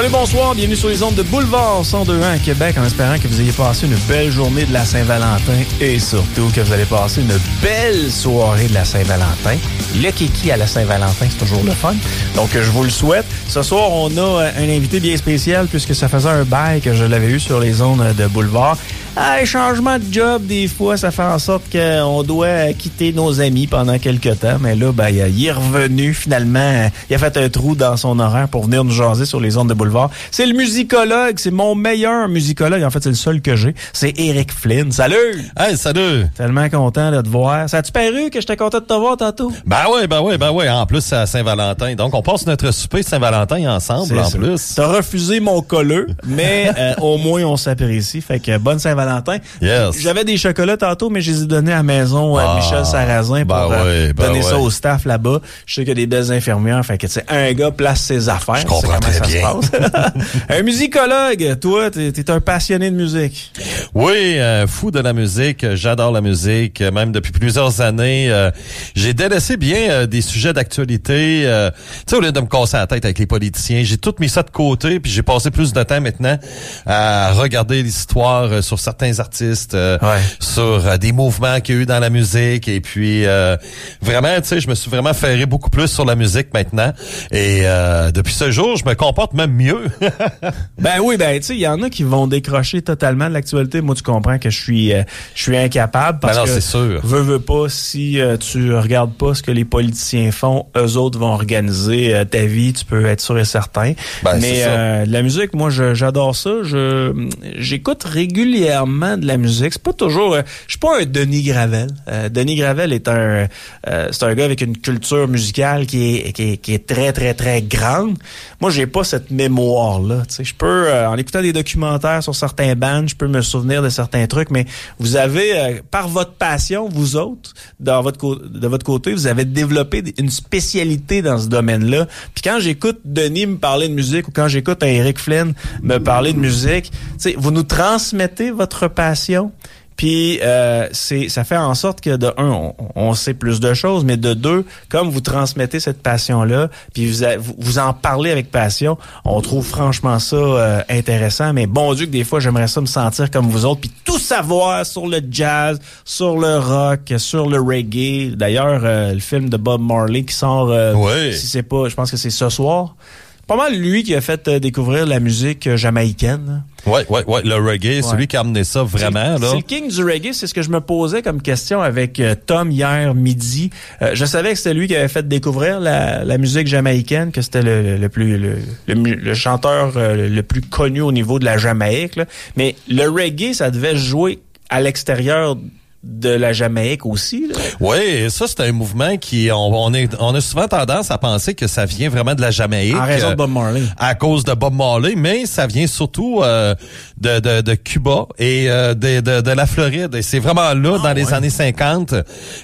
Salut, bonsoir, bienvenue sur les ondes de Boulevard 102.1 à Québec en espérant que vous ayez passé une belle journée de la Saint-Valentin et surtout que vous allez passer une belle soirée de la Saint-Valentin. Le kiki à la Saint-Valentin, c'est toujours le fun. Donc, je vous le souhaite. Ce soir, on a un invité bien spécial puisque ça faisait un bail que je l'avais eu sur les ondes de Boulevard. Ah, changement de job, des fois, ça fait en sorte qu'on doit quitter nos amis pendant quelques temps. Mais là, ben, il est revenu finalement. Il a fait un trou dans son horaire pour venir nous jaser sur les ondes de boulevard. C'est le musicologue, c'est mon meilleur musicologue. En fait, c'est le seul que j'ai. C'est Eric Flynn. Salut! Hey, salut! Tellement content de te voir. Ça a-tu paru que j'étais content de te voir tantôt? Ben oui, ben oui, ben oui. En plus, c'est à Saint-Valentin. Donc, on passe notre souper Saint-Valentin ensemble, en plus. T'as refusé mon colleux, mais euh, au moins, on s'apprécie. Fait que bonne Saint-Valentin Valentin. J'avais des chocolats tantôt, mais je les ai donnés à la maison à ah, Michel Sarrazin pour ben euh, ben donner ça au staff là-bas. Je sais qu'il y a des belles infirmières. Fait que, tu sais, un gars place ses affaires. Je comprends très bien. un musicologue, toi, t'es es un passionné de musique. Oui, euh, fou de la musique. J'adore la musique. Même depuis plusieurs années, euh, j'ai délaissé bien des sujets d'actualité. tu sais, au lieu de me casser la tête avec les politiciens, j'ai tout mis ça de côté, puis j'ai passé plus de temps maintenant à regarder l'histoire sur certains artistes, euh, sur euh, des mouvements qu'il y a eu dans la musique. Et puis, euh, vraiment, tu sais, je me suis vraiment ferré beaucoup plus sur la musique maintenant. Et depuis ce jour, je me comporte même mieux. ben oui, ben tu sais, il y en a qui vont décrocher totalement de l'actualité. Moi, tu comprends que je suis je suis incapable parce ben non, que sûr. veux veux pas si tu regardes pas ce que les politiciens font, eux autres vont organiser ta vie, tu peux être sûr et certain. Ben, Mais la musique, moi j'adore ça, je j'écoute régulièrement de la musique. C'est pas toujours. Euh, je suis pas un Denis Gravel. Euh, Denis Gravel est un euh, c'est un gars avec une culture musicale qui est, qui est, très très très grande. Moi, j'ai pas cette mémoire là. Je peux en écoutant des documentaires sur certains bands, je peux me souvenir de certains trucs. Mais vous avez par votre passion, vous autres, dans votre de votre côté, vous avez développé une spécialité dans ce domaine-là. Puis quand j'écoute Denis me parler de musique ou quand j'écoute Eric Flynn me parler de musique, vous nous transmettez votre passion. Puis euh, c'est ça fait en sorte que de un, on, sait plus de choses, mais de deux, comme vous transmettez cette passion-là, puis vous, vous en parlez avec passion, on trouve franchement ça euh, intéressant. Mais bon Dieu que des fois, j'aimerais ça me sentir comme vous autres, puis tout savoir sur le jazz, sur le rock, sur le reggae. D'ailleurs, euh, le film de Bob Marley qui sort, si c'est pas, je pense que c'est ce soir pas mal lui qui a fait euh, découvrir la musique euh, jamaïcaine. Ouais, ouais, ouais, le reggae, c'est lui qui a amené ça vraiment là. C'est le king du reggae, c'est ce que je me posais comme question avec euh, Tom hier midi. je savais que c'était lui qui avait fait découvrir la, la musique jamaïcaine, que c'était le, le, plus le, le, chanteur le plus connu au niveau de la Jamaïque. Mais le reggae, ça devait jouer à l'extérieur de la Jamaïque aussi. Là. Oui, ça c'est un mouvement qui on, est on a souvent tendance à penser que ça vient vraiment de la Jamaïque. En raison de Bob Marley. À cause de Bob Marley, mais ça vient surtout euh, de, de, de, Cuba et euh, de, de, de, la Floride. Et c'est vraiment là, ah, dans les années 50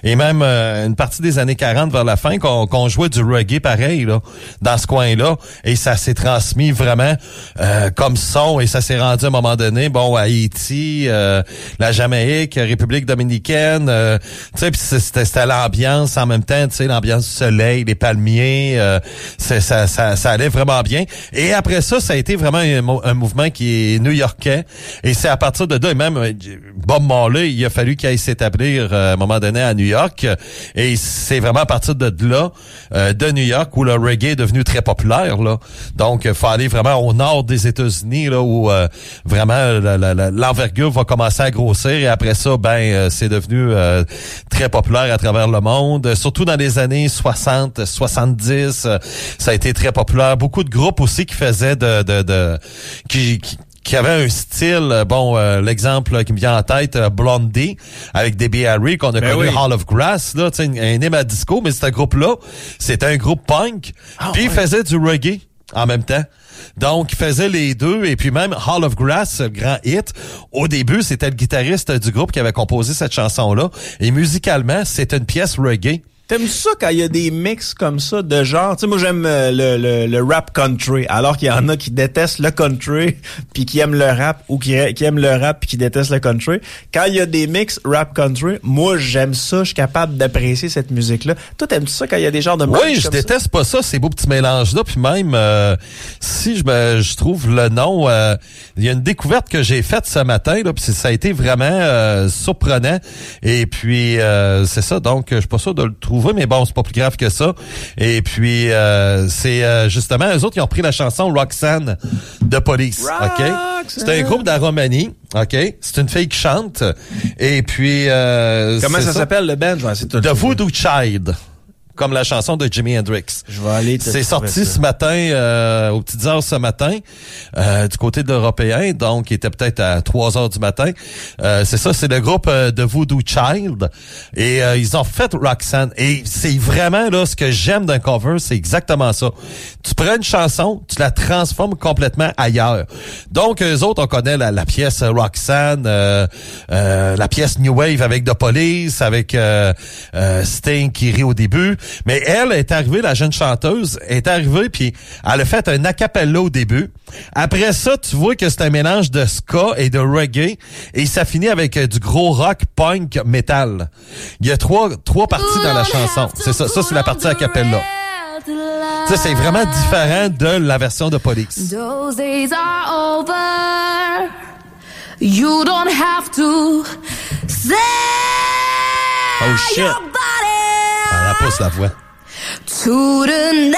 et même euh, une partie des années 40 vers la fin qu'on qu'on jouait du reggae pareil là, dans ce coin-là. Et ça s'est transmis vraiment comme son et ça s'est rendu à un moment donné, bon, à Haïti, la Jamaïque, République dominicaine. Euh, tu sais, c'était l'ambiance en même temps, tu sais, l'ambiance du soleil, les palmiers. Euh, ça, ça, ça, allait vraiment bien. Et après ça, ça a été vraiment un, mouvement qui est new-yorkais. Et c'est à partir de là, et même euh, Bob Marley, il a fallu qu'il aille s'établir à un moment donné à New York. Et c'est vraiment à partir de là, de New York, où le reggae est devenu très populaire. Là. Donc, il faut aller vraiment au nord des États-Unis, là, où vraiment l'envergure va commencer à grossir. Et après ça, ben c'est devenu euh, très populaire à travers le monde, surtout dans les années 60, 70, euh, ça a été très populaire. Beaucoup de groupes aussi qui faisaient de, de, de qui, qui avait un style, euh, bon, l'exemple qui me vient en tête, Blondie, avec Debbie Harry, qu'on a ben connu Hall of Grass, là, un, un hymne à disco, mais un groupe-là, c'était un groupe punk, ah, puis il faisait du reggae en même temps. Donc, il faisait les deux. Et puis même Hall of Grass, grand hit, au début, c'était le guitariste du groupe qui avait composé cette chanson-là. Et musicalement, c'est une pièce reggae. T'aimes ça quand il y a des mix comme ça de genre, tu sais, moi j'aime euh, le, le, le, rap country, alors qu'il y en a qui détestent le country puis qui aiment le rap ou qui, qui aiment le rap puis qui détestent le country. Quand il y a des mix rap country, moi j'aime ça, je suis capable d'apprécier cette musique-là. Toi t'aimes ça quand il y a des genres de Oui, je déteste pas ça, ces beaux petits mélanges-là. Puis même euh, si je, me, je trouve le nom, euh, il y a une découverte que j'ai faite ce matin, là, puis ça a été vraiment surprenant. Et puis c'est ça, donc je suis pas sûr de le trouver mais bon, c'est pas plus grave que ça. Et puis, euh, c'est euh, justement eux autres qui ont pris la chanson Roxanne de Police. OK? C'est un groupe d'Aromanie. OK? C'est une fille qui chante. Et puis... Euh, Comment ça, s'appelle le band? The Voodoo Child comme la chanson de Jimi Hendrix. Je vais aller C'est sorti ce matin, euh, aux petites heures ce matin, euh, du côté de l'Européen, donc il était peut-être à 3 heures du matin. Euh, c'est ça, c'est le groupe de Voodoo Child. Et ils ont fait Roxanne. Et c'est vraiment là ce que j'aime d'un cover, c'est exactement ça. Tu prends une chanson, tu la transformes complètement ailleurs. Donc, eux autres, on connaît la, la pièce Roxanne, la pièce New Wave avec The Police, avec Sting qui rit au début. Mais elle est arrivée, la jeune chanteuse, est arrivée puis elle a fait un acapella au début. Après ça, tu vois que c'est un mélange de ska et de reggae et ça finit avec euh, du gros rock, punk, metal. Il y a trois trois parties dans la chanson. C'est ça, ça c'est la partie acapella. Ça, c'est vraiment différent de la version de Police. You don't have to oh shit pousse la voix. To the night.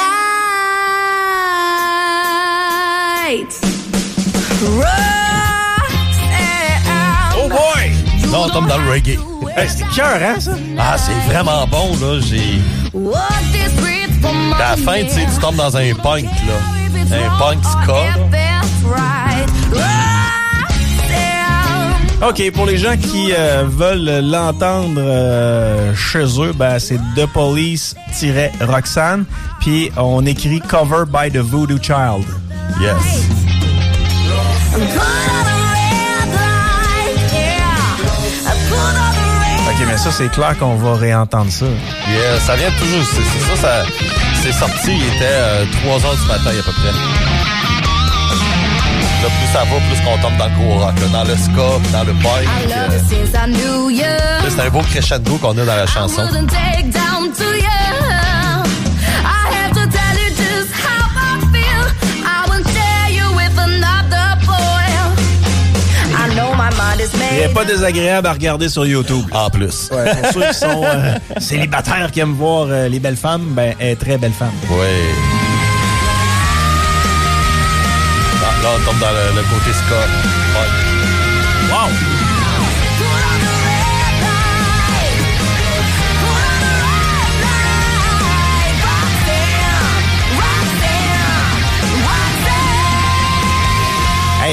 Oh boy! Non, on tombe dans le reggae. Hey, c'est cœur, hein, ça? Ah, c'est vraiment bon, là. J'ai. À la fin, tu sais, tu tombes dans un punk, là. Un punk ska, là. OK, pour les gens qui euh, veulent l'entendre euh, chez eux, ben, c'est The Police-Roxanne, puis on écrit Cover by the Voodoo Child. Yes. OK, mais ça, c'est clair qu'on va réentendre ça. Yeah, ça vient toujours. C'est ça, c'est sorti, il était 3 euh, heures du matin à peu près. Là, plus ça va, plus qu'on tombe dans le gros rock, dans le ska, dans le bike. Euh... C'est un beau crescendo qu'on a dans la chanson. Il n'est pas désagréable à regarder sur YouTube. En plus. Ouais, pour ceux qui sont euh, célibataires qui aiment voir euh, les belles femmes, ben, elle est très belle femme. Oui. Là, dans le côté ska. Ouais.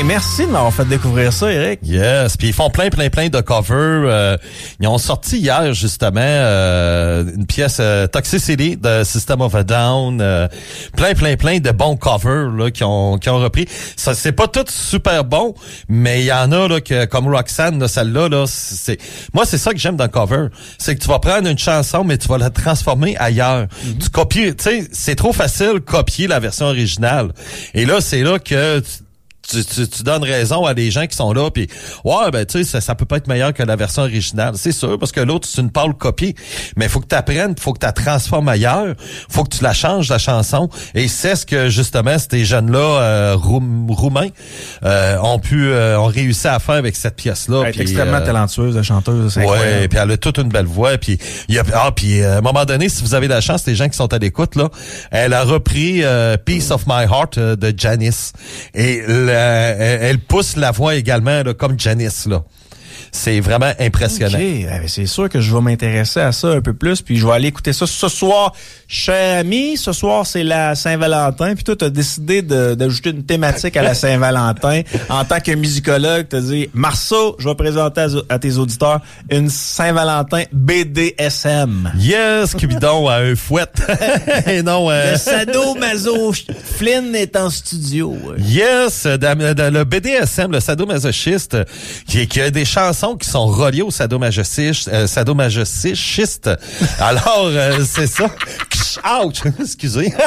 Merci de m'avoir fait découvrir ça, Eric. Yes, puis ils font plein, plein, plein de covers. Euh, ils ont sorti hier, justement, euh, une pièce euh, Toxicity de System of a Down. Euh, plein, plein, plein de bons covers là, qui, ont, qui ont repris. Ça, c'est pas tout super bon, mais il y en a là, que, comme Roxanne, celle-là, là, c'est moi, c'est ça que j'aime dans le cover. C'est que tu vas prendre une chanson, mais tu vas la transformer ailleurs. Mm-hmm. Tu copies, tu sais, c'est trop facile copier la version originale. Et là, c'est là que... Tu, tu, tu, donnes raison à des gens qui sont là puis ouais ben tu sais ça, ça peut pas être meilleur que la version originale. C'est sûr parce que l'autre c'est une pâle copie. Mais faut que tu apprennes faut que tu la transformes ailleurs faut que tu la changes la chanson. Et c'est ce que justement ces jeunes là euh, roumains euh, ont pu euh, ont réussi à faire avec cette pièce là elle est extrêmement euh, talentueuse chanteuse ouais puis elle a toute une belle voix puis il y a ah puis à un moment donné si vous avez la chance les gens qui sont à l'écoute là elle a repris Peace of My Heart de Janice. Et euh, elle pousse la voix également comme Janice là. C'est vraiment impressionnant. Eh ben, c'est sûr que je vais m'intéresser à ça un peu plus, puis je vais aller écouter ça ce soir. Cher ami, ce soir, c'est la Saint-Valentin, puis toi, tu as décidé d'ajouter une thématique à la Saint-Valentin. en tant que musicologue, tu as dit, Marceau, je vais présenter à, tes auditeurs une Saint-Valentin BDSM. Yes, Cupidon a un fouet. Et non... Euh... Le sadomaso Flynn est en studio. Yes, le BDSM, le sadomasochiste, qui, qui a des chants chansons qui sont reliées au sadomasochisme. Euh. Alors, euh, c'est ça. Ouch! Excusez.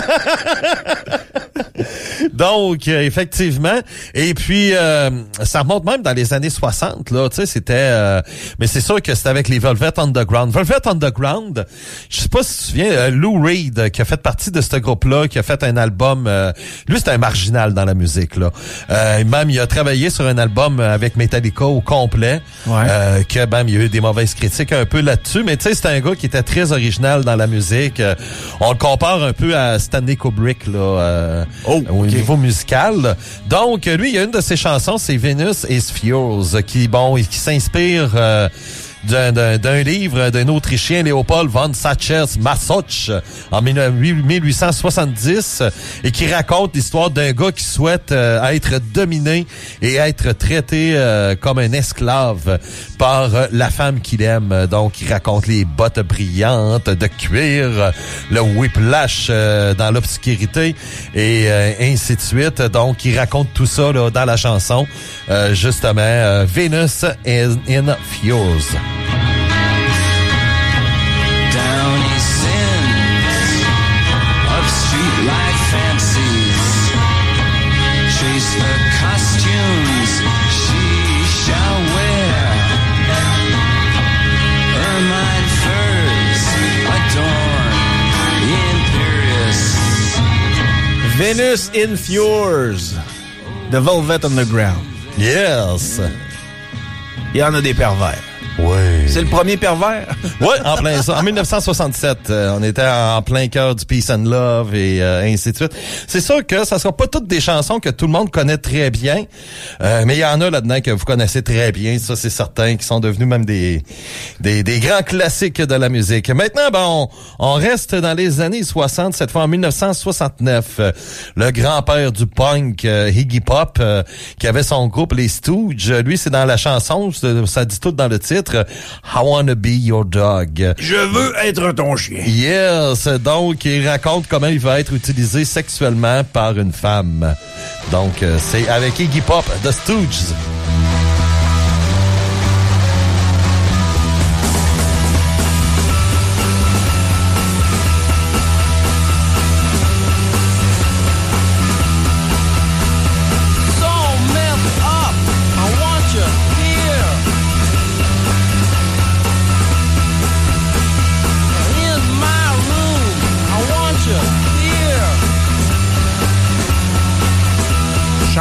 Donc, euh, effectivement. Et puis, euh, ça remonte même dans les années 60, là. Tu sais, c'était... euh, mais c'est sûr que c'était avec les Velvet Underground. Velvet Underground, je sais pas si tu te souviens, Lou Reed, qui a fait partie de ce groupe-là, qui a fait un album... euh, lui, c'est un marginal dans la musique, là. Euh, même, il a travaillé sur un album avec Metallica au complet. Ouais. Euh, que, même, il y a eu des mauvaises critiques un peu là-dessus. Mais tu sais, c'est un gars qui était très original dans la musique. Euh, on le compare un peu à Stanley Kubrick, là. euh, Oh, au niveau musical. Donc, lui, il y a une de ses chansons, c'est Venus is Furious, qui, bon, qui s'inspire euh, d'un- livre d'un Autrichien, Léopold von Sacher-Masoch, en 1870, et qui raconte l'histoire d'un gars qui souhaite euh, être dominé et être traité euh, comme un esclave par euh, la femme qu'il aime. Donc, il raconte les bottes brillantes de cuir, le whiplash dans l'obscurité et ainsi de suite. Donc, il raconte tout ça dans la chanson, justement, Venus in, in Fuse. Venus in Fures. The Velvet Underground. Yes! Il y en a des pervers. Oui. C'est le premier pervers. Ouais, en plein ça. En 1967, euh, on était en plein cœur du peace and love et euh, ainsi de suite. C'est sûr que ça sera pas toutes des chansons que tout le monde connaît très bien, euh, mais il y en a là-dedans que vous connaissez très bien, ça c'est certain, qui sont devenus même des, des, des grands classiques de la musique. Maintenant, ben, on, on reste dans les années 60, cette fois en 1969. Euh, le grand-père du punk, euh, Iggy Pop, euh, qui avait son groupe Les Stooges, lui c'est dans la chanson, ça dit tout dans le titre, I Wanna Be Your Dog. Je veux être ton chien. Yes, donc il raconte comment il va être utilisé sexuellement par une femme. Donc euh, c'est avec Iggy Pop, The Stooges.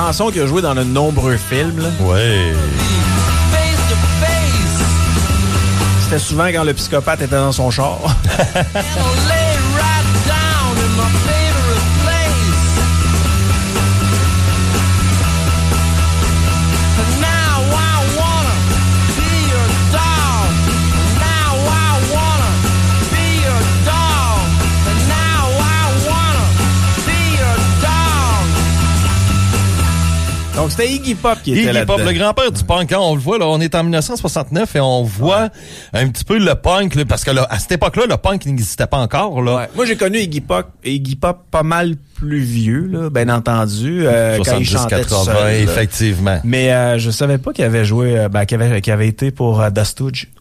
Chanson qui a joué dans de nombreux films. là. Ouais. C'était souvent quand le psychopathe était dans son char. Donc c'était Iggy Pop qui était Iggy. Pop, le grand-père du punk, hein, on le voit, là, on est en 1969 et on voit un petit peu le punk, là, parce que là, à cette époque-là, le punk n'existait pas encore. Là. Ouais. Moi, j'ai connu Iggy Pop, Iggy Pop pas mal plus vieux, là, bien entendu, euh, quand il 70, chantait tout 80, seul, effectivement. Mais euh, je savais pas qu'il avait joué, euh, ben, qu'il avait, qu'il avait été pour euh, The.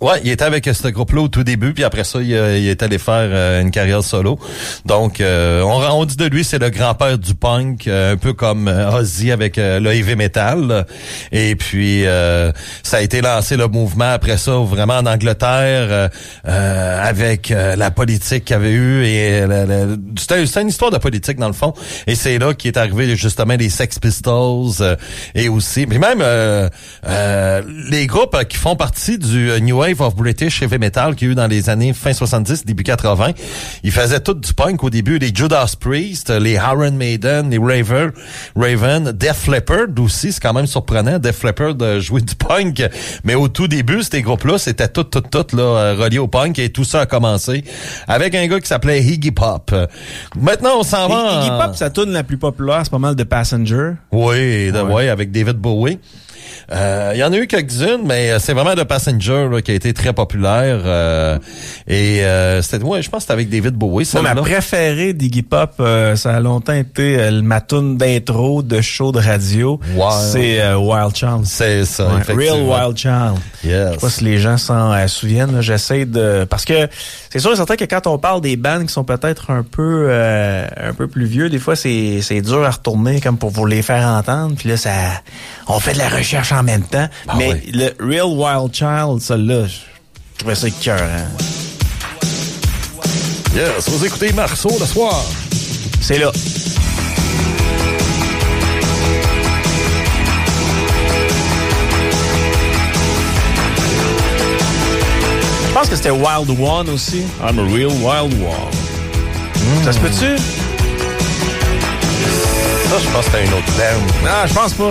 Ouais, il était avec euh, ce groupe-là au tout début, puis après ça, il, euh, il est allé faire une carrière solo. Donc, euh, on, on dit de lui, c'est le grand-père du punk, euh, un peu comme Ozzy avec le Et puis, euh, ça a été lancé le mouvement après ça, vraiment en Angleterre, euh, euh, avec euh, la politique qu'il y avait eu. Et euh, c'était une histoire de politique dans le fond. Et c'est là qui est arrivé justement les Sex Pistols et aussi, mais même les groupes qui font partie du New Wave of British Heavy Metal qu'il y a eu dans les années fin 70, début 80. Ils faisaient tout du punk au début, les Judas Priest, les Iron Maiden, les Raver, Raven, Def Leppard aussi, c'est quand même surprenant, Def Leppard de jouer du punk, mais au tout début, ces groupes-là, c'était tout, tout, tout là, euh, relié au punk et tout ça a commencé avec un gars qui s'appelait Iggy Pop. Maintenant, on s'en va. Iggy Pop, sa tune la plus populaire, c'est pas mal de Passenger. oui, de- Ouais. ouais, avec David Bowie. Euh, Il y en a eu quelques-unes, mais euh, c'est vraiment The Passenger là, qui a été très populaire. euh, et euh, c'était, ouais, je pense que c'était avec David Bowie, Moi, ma préférée d'Iggy Pop, euh, ça a longtemps été euh, ma tune d'intro de show de radio. Wild. C'est Wild Child. C'est ça, Ouais, Real. Wild Child. Je sais Yes. pas si les gens s'en souviennent. J'essaie de... Parce que c'est sûr et certain que quand on parle des bands qui sont peut-être un peu euh, un peu plus vieux, des fois, c'est c'est dur à retourner comme pour vous les faire entendre. Puis là, ça on fait de la recherche en même temps. Ah Mais oui. le Real Wild Child, celle-là, je trouvais ça cœur. Hein. Yes, vous écoutez Marceau le soir. C'est là. Je pense que c'était Wild One aussi. I'm a real Wild One. Ça se peut-tu? Ça, je pense que c'était une autre band. Non, je pense pas.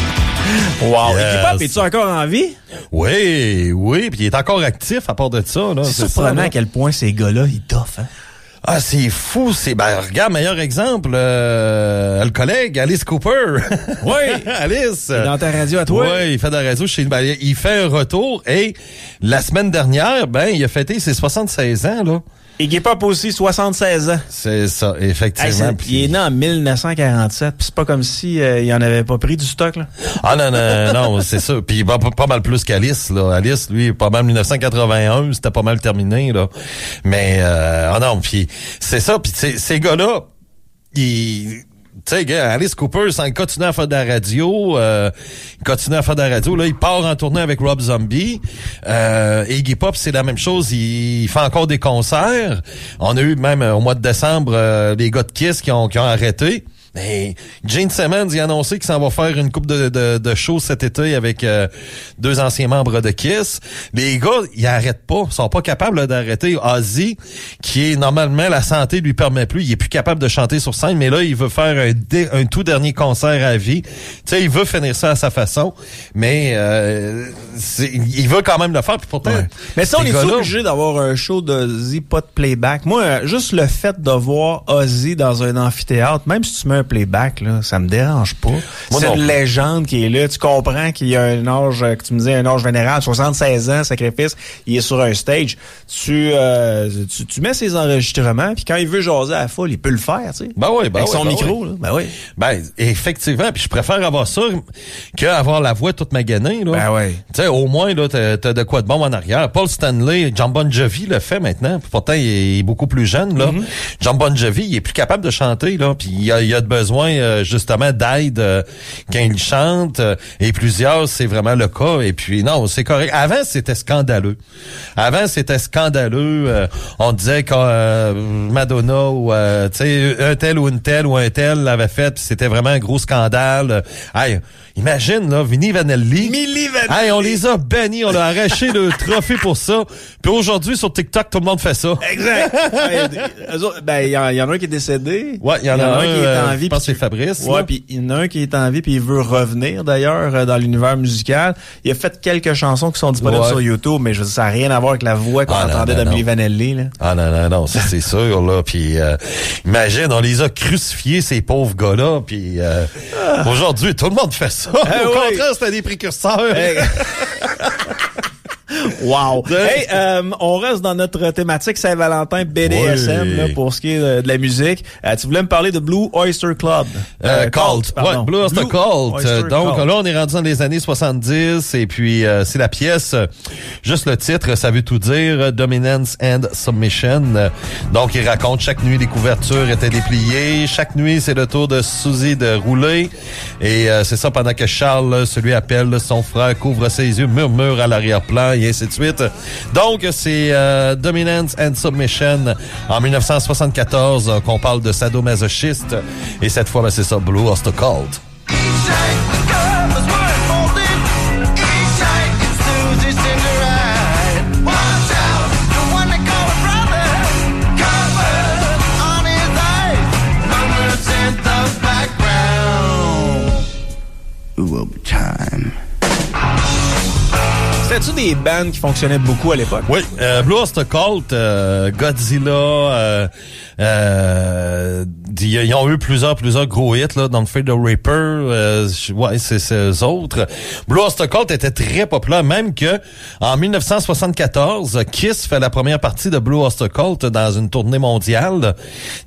Wow. Yes. Iggy Pop, es-tu encore en vie? Oui, oui, puis il est encore actif à part de ça. Là, C'est ça, surprenant là. à quel point ces gars-là, ils toffent, hein? Ah, c'est fou. C'est ben regarde, meilleur exemple, euh, le collègue Alice Cooper. Oui. Alice. Dans ta radio à toi? Oui, il fait de la radio chez ben, il fait un retour et la semaine dernière, ben il a fêté ses 76 ans là. Iggy Pop aussi, 76 ans. C'est ça, effectivement. il est né en 1947, puis c'est pas comme si euh, il en avait pas pris du stock là. Ah non, non, non, c'est ça. Puis pas, pas mal plus qu'Alice, là. Alice, lui, pas mal 1981, c'était pas mal terminé, là. Mais euh, ah non, puis c'est ça. Puis ces gars-là, ils... Tu sais, Alice Cooper, sans continuer à faire de la radio, euh, il continue à faire de la radio. Là, il part en tournée avec Rob Zombie. Euh, Iggy Pop, c'est la même chose. Il, fait encore des concerts. On a eu même euh, au mois de décembre euh, les gars de Kiss qui ont, qui ont arrêté. Mais Gene Simmons, il a annoncé qu'il s'en va faire une coupe de, de, de shows cet été avec euh, deux anciens membres de Kiss. Les gars, ils arrêtent pas. Ils sont pas capables d'arrêter. Ozzy, qui est normalement, la santé lui permet plus. Il est plus capable de chanter sur scène, mais là, il veut faire un, dé- un tout dernier concert à vie. Tu sais, il veut finir ça à sa façon, mais euh, il veut quand même le faire. Puis pourtant, Mais ça, on est obligé d'avoir un show d'Ozzy, pas de playback. Moi, juste le fait de voir Ozzy dans un amphithéâtre, même si tu mets un playback, là, ça me dérange pas. C'est une légende qui est là. Tu comprends qu'il y a un âge, euh, que tu me disais, un âge vénérable, 76 ans, sacrifice, il est sur un stage. Tu, euh, tu, tu mets ses enregistrements, puis quand il veut jaser à la foule, il peut le faire, tu sais. Ben oui, ben Avec oui, son ben micro, oui. là. Ben oui. Ben, effectivement, puis je préfère avoir ça qu'avoir la voix toute maganée, là. Ben ouais. Tu sais, au moins, là, t'as, t'as de quoi de bon en arrière. Paul Stanley, John Bon Jovi le fait maintenant. Pourtant, il est beaucoup plus jeune, là. Mm-hmm. John Bon Jovi, il est plus capable de chanter, là. Puis il a, il a besoin, euh, justement, d'aide euh, quand il chante. euh, et plusieurs, c'est vraiment le cas. Et puis, non, c'est correct. Avant, c'était scandaleux. Avant, c'était scandaleux. euh, on disait que Madonna ou, tu sais, un tel ou une telle ou un tel l'avait fait. C'était vraiment un gros scandale. Imagine, là, Vinnie Vanelli. Milli Vanilli. Hey, on les a bannis, on a arraché le trophée pour ça. Puis aujourd'hui, sur TikTok, tout le monde fait ça. Exact. Autres, ben, il y, en- il y en a un qui est décédé. Ouais, il y en a, un, qui est euh, en vie. je pense que c'est Fabrice. Ouais, puis il y en a un qui est en vie puis il veut revenir d'ailleurs euh, dans l'univers musical. Il a fait quelques chansons qui sont disponibles Ouais. sur YouTube, mais je ça n'a rien à voir avec la voix qu'on Ah, entendait de Milli. Vanelli. Là. Ah non, non, non, ça c'est sûr, là. Puis euh, imagine, on les a crucifiés, ces pauvres gars-là. Puis euh, aujourd'hui, tout le monde fait ça. Au Ah oui. contraire, c'était des précurseurs. Hey. Wow. Hey, euh, on reste dans notre thématique Saint-Valentin BDSM Oui. là, pour ce qui est de, de la musique. Euh, tu voulais me parler de Blue Oyster Club. Euh, Cult. pardon. Ouais, Blue Oyster Cult. Oyster Euh, Donc Cult. là, on est rendu dans les années 70 et puis euh, c'est la pièce, euh, juste le titre, ça veut tout dire, euh, Dominance and Submission. Euh, Donc il raconte chaque nuit les couvertures étaient dépliées, chaque nuit c'est le tour de Suzy de rouler et euh, c'est ça pendant que Charles, celui appelle son frère, couvre ses yeux, murmure à l'arrière-plan et ainsi de suite. Donc c'est euh, Dominance and Submission en 1974 euh, qu'on parle de sadomasochiste et cette fois ben, c'est ça Blue Oyster Cult. Avait-tu des bands qui fonctionnaient beaucoup à l'époque? Oui, euh, Blue Oyster Cult, euh, Godzilla, euh, euh, ils ils ont eu plusieurs, plusieurs gros hits là, dans le Fade the Reaper. Euh, ouais, c'est ces autres. Blue Oyster Cult était très populaire, même que en 1974, Kiss fait la première partie de Blue Oyster Cult dans une tournée mondiale,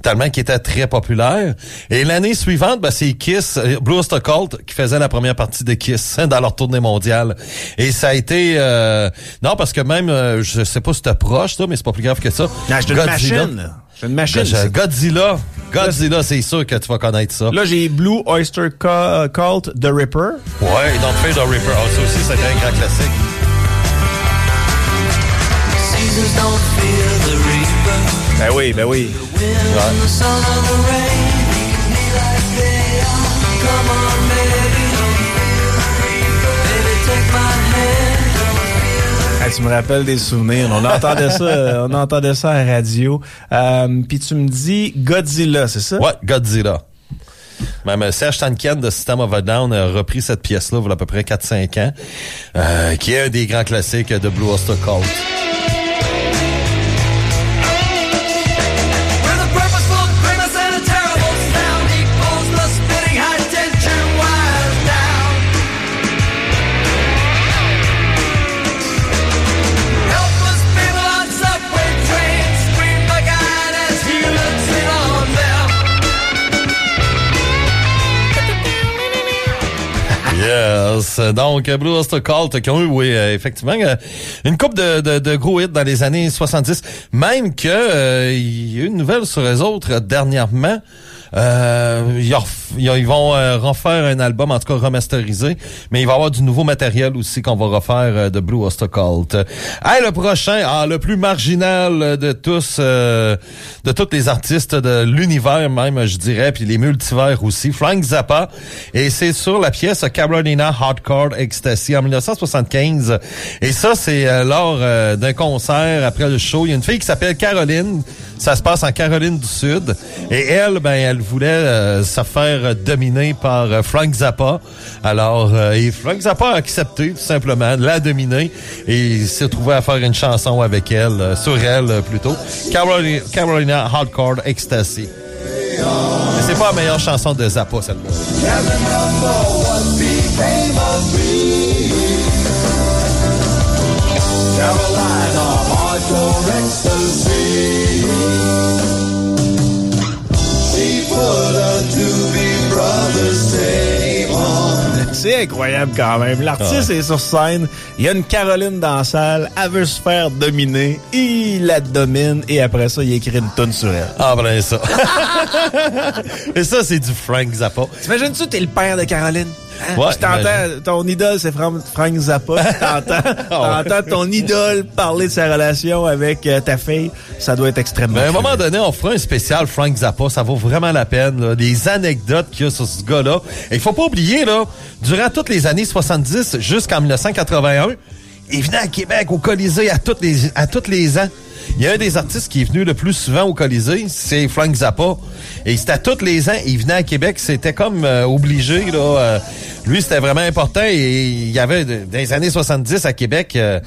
tellement qu'il était très populaire. Et l'année suivante, ben, c'est Kiss, euh, Blue Oyster Cult, qui faisait la première partie de Kiss dans leur tournée mondiale. Et ça a été... euh, non, parce que même, euh, je sais pas si c'était proche, ça, mais c'est pas plus grave que ça. Non, une Godzilla. machine. une machine. Godzilla. Godzilla, Godzilla, c'est sûr que tu vas connaître ça. Là, j'ai Blue Oyster Cu- Cult The Ripper. Ouais, donc Fade the Reaper. Ah, ça aussi, c'était un grand classique. Ben oui, ben oui. Tu me rappelles des souvenirs. On entendait ça, on entendait ça à la radio. Euh, Puis tu me dis Godzilla, c'est ça? Ouais, Godzilla. Même euh, Serge Tankian de System of a Down a repris cette pièce-là il y a à peu près 4-5 ans, euh, qui est un des grands classiques de Blue Oyster Cult. Donc, Blue Oyster Cult qui ont eu, oui, euh, effectivement, euh, une coupe de, de, de gros hits dans les années 70. Même que euh, il y a eu une nouvelle sur les autres dernièrement. Euh, ils, vont euh, refaire un album, en tout cas remasterisé, mais il va y avoir du nouveau matériel aussi qu'on va refaire euh, de Blue Oyster Cult. Hey, le prochain, ah, le plus marginal de tous, euh, de tous les artistes de l'univers même, je dirais, puis les multivers aussi, Frank Zappa, et c'est sur la pièce Carolina Hardcore Ecstasy en 1975. Et ça, c'est euh, lors euh, d'un concert après le show. Il y a une fille qui s'appelle Caroline. Ça se passe en Caroline du Sud. Et elle, ben, elle voulait euh, se faire dominer par euh, Frank Zappa. Alors, euh, et Frank Zappa a accepté tout simplement la dominer et s'est trouvé à faire une chanson avec elle, euh, sur elle plutôt. Carolina, Carolina Hardcore Ecstasy. Mais c'est pas la meilleure chanson de Zappa, celle-là. Carolina, hardcore ecstasy. C'est incroyable quand même. L'artiste est sur scène, il y a une Caroline dans la salle, elle veut se faire dominer, il la domine et après ça, il écrit une tonne sur elle. Ah, ben ça. Et ça, c'est du Frank Zappa. T'imagines-tu, t'es le père de Caroline? Hein? Ouais, Puis t'entends, ton idole, c'est Fran- Frank Zappa. T'entends, Ah t'entends ton idole parler de sa relation avec euh, ta fille. Ça doit être extrêmement. Mais à un moment donné, on fera un spécial Frank Zappa. Ça vaut vraiment la peine. Là. Les anecdotes qu'il y a sur ce gars-là. Et il faut pas oublier, là, durant toutes les années 70 jusqu'en 1981, il venait à Québec au Colisée à toutes les, à tous les ans. Il y a un des artistes qui est venu le plus souvent au Colisée, c'est Frank Zappa. Et c'était à tous les ans, il venait à Québec, c'était comme euh, obligé. Là, euh, lui, c'était vraiment important. Et il y avait, dans les années 70 à Québec, euh,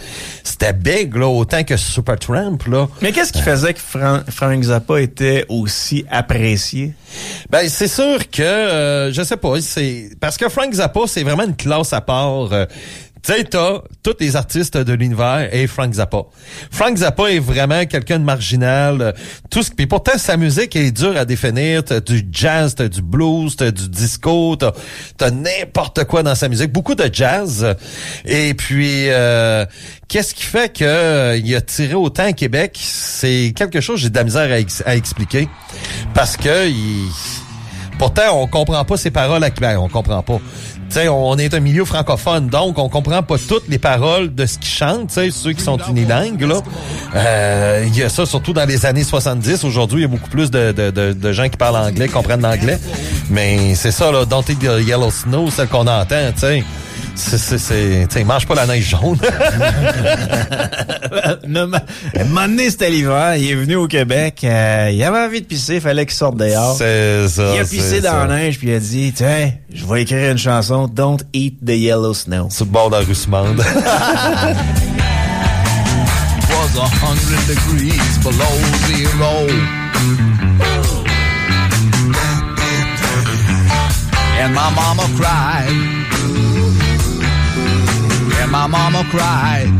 c'était big, là, autant que Supertramp. Là. Mais qu'est-ce qui faisait que Fran- Frank Zappa était aussi apprécié? Ben c'est sûr que euh, je sais pas, c'est parce que Frank Zappa c'est vraiment une classe à part. Sais, t'as tous les artistes de l'univers et Frank Zappa. Frank Zappa est vraiment quelqu'un de marginal. euh, Tout ce pourtant sa musique est dure à définir. T'as du jazz, t'as du blues, t'as du disco, t'as t'as n'importe quoi dans sa musique. Beaucoup de jazz. Et puis euh, qu'est-ce qui fait que euh, il a tiré autant à Québec? C'est quelque chose j'ai de la misère à, ex- à expliquer parce que Pourtant, on comprend pas ses paroles à Québec. On comprend pas. Tu sais, on est un milieu francophone, donc on comprend pas toutes les paroles de ce qu'ils chantent, tu sais, ceux qui sont unilingues. Euh, Il y a ça surtout dans les années 70. Aujourd'hui, il y a beaucoup plus de, de, gens qui parlent anglais, comprennent l'anglais. Mais c'est ça, là, Don't Eat the Yellow Snow, celle qu'on entend, tu sais. C'est, c'est, c'est, tu sais, mange pas la neige jaune. Non, mais, un moment donné, c'était l'hiver. Il est venu au Québec. euh, il avait envie de pisser. Il fallait qu'il sorte dehors. c'est ça. Il a pissé ça. dans la neige puis il a dit, tiens, je vais écrire une chanson, Don't Eat the Yellow Snow. Sur le bord de la rue Smande. was a hundred degrees below zero. And my mama cried. And my mama cried.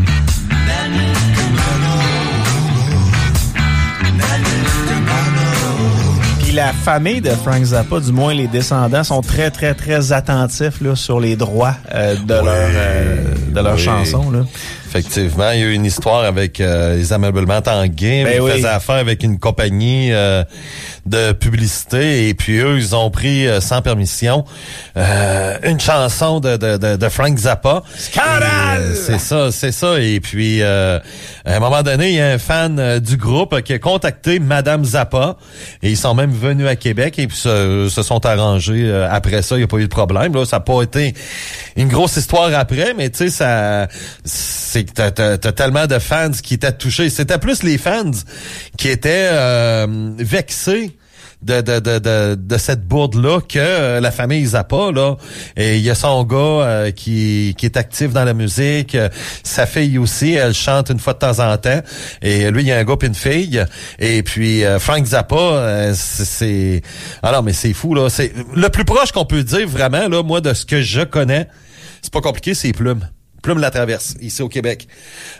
Puis la famille de Frank Zappa, du moins les descendants, sont très, très, très attentifs là, sur les droits euh, de leur, euh, de leur Oui. chanson. Là. Effectivement, il y a eu une histoire avec euh, les ameublements Tanguay. Ben ils oui. faisaient affaire avec une compagnie euh, de publicité et puis eux, ils ont pris euh, sans permission euh, une chanson de, de, de, de Frank Zappa. Scandale! Euh, C'est ça, c'est ça. Et puis, euh, à un moment donné, il y a un fan du groupe qui a contacté Madame Zappa et ils sont même venus à Québec et puis se, se sont arrangés euh, après ça. Il n'y a pas eu de problème. Là, ça n'a pas été une grosse histoire après, mais tu sais, ça, c'est que t'as, tellement de fans qui étaient touchés. C'était plus les fans qui étaient euh, vexés de, de, de, de, de cette bourde-là que euh, la famille Zappa, là. Et il y a son gars euh, qui, qui est actif dans la musique. Sa fille aussi, elle chante une fois de temps en temps. Et lui, il y a un gars et une fille. Et puis, euh, Frank Zappa, c'est- c'est... Ah non, mais c'est fou, là. C'est le plus proche qu'on peut dire, vraiment, là, moi, de ce que je connais, c'est pas compliqué, c'est Plume. Plume la traverse, ici au Québec.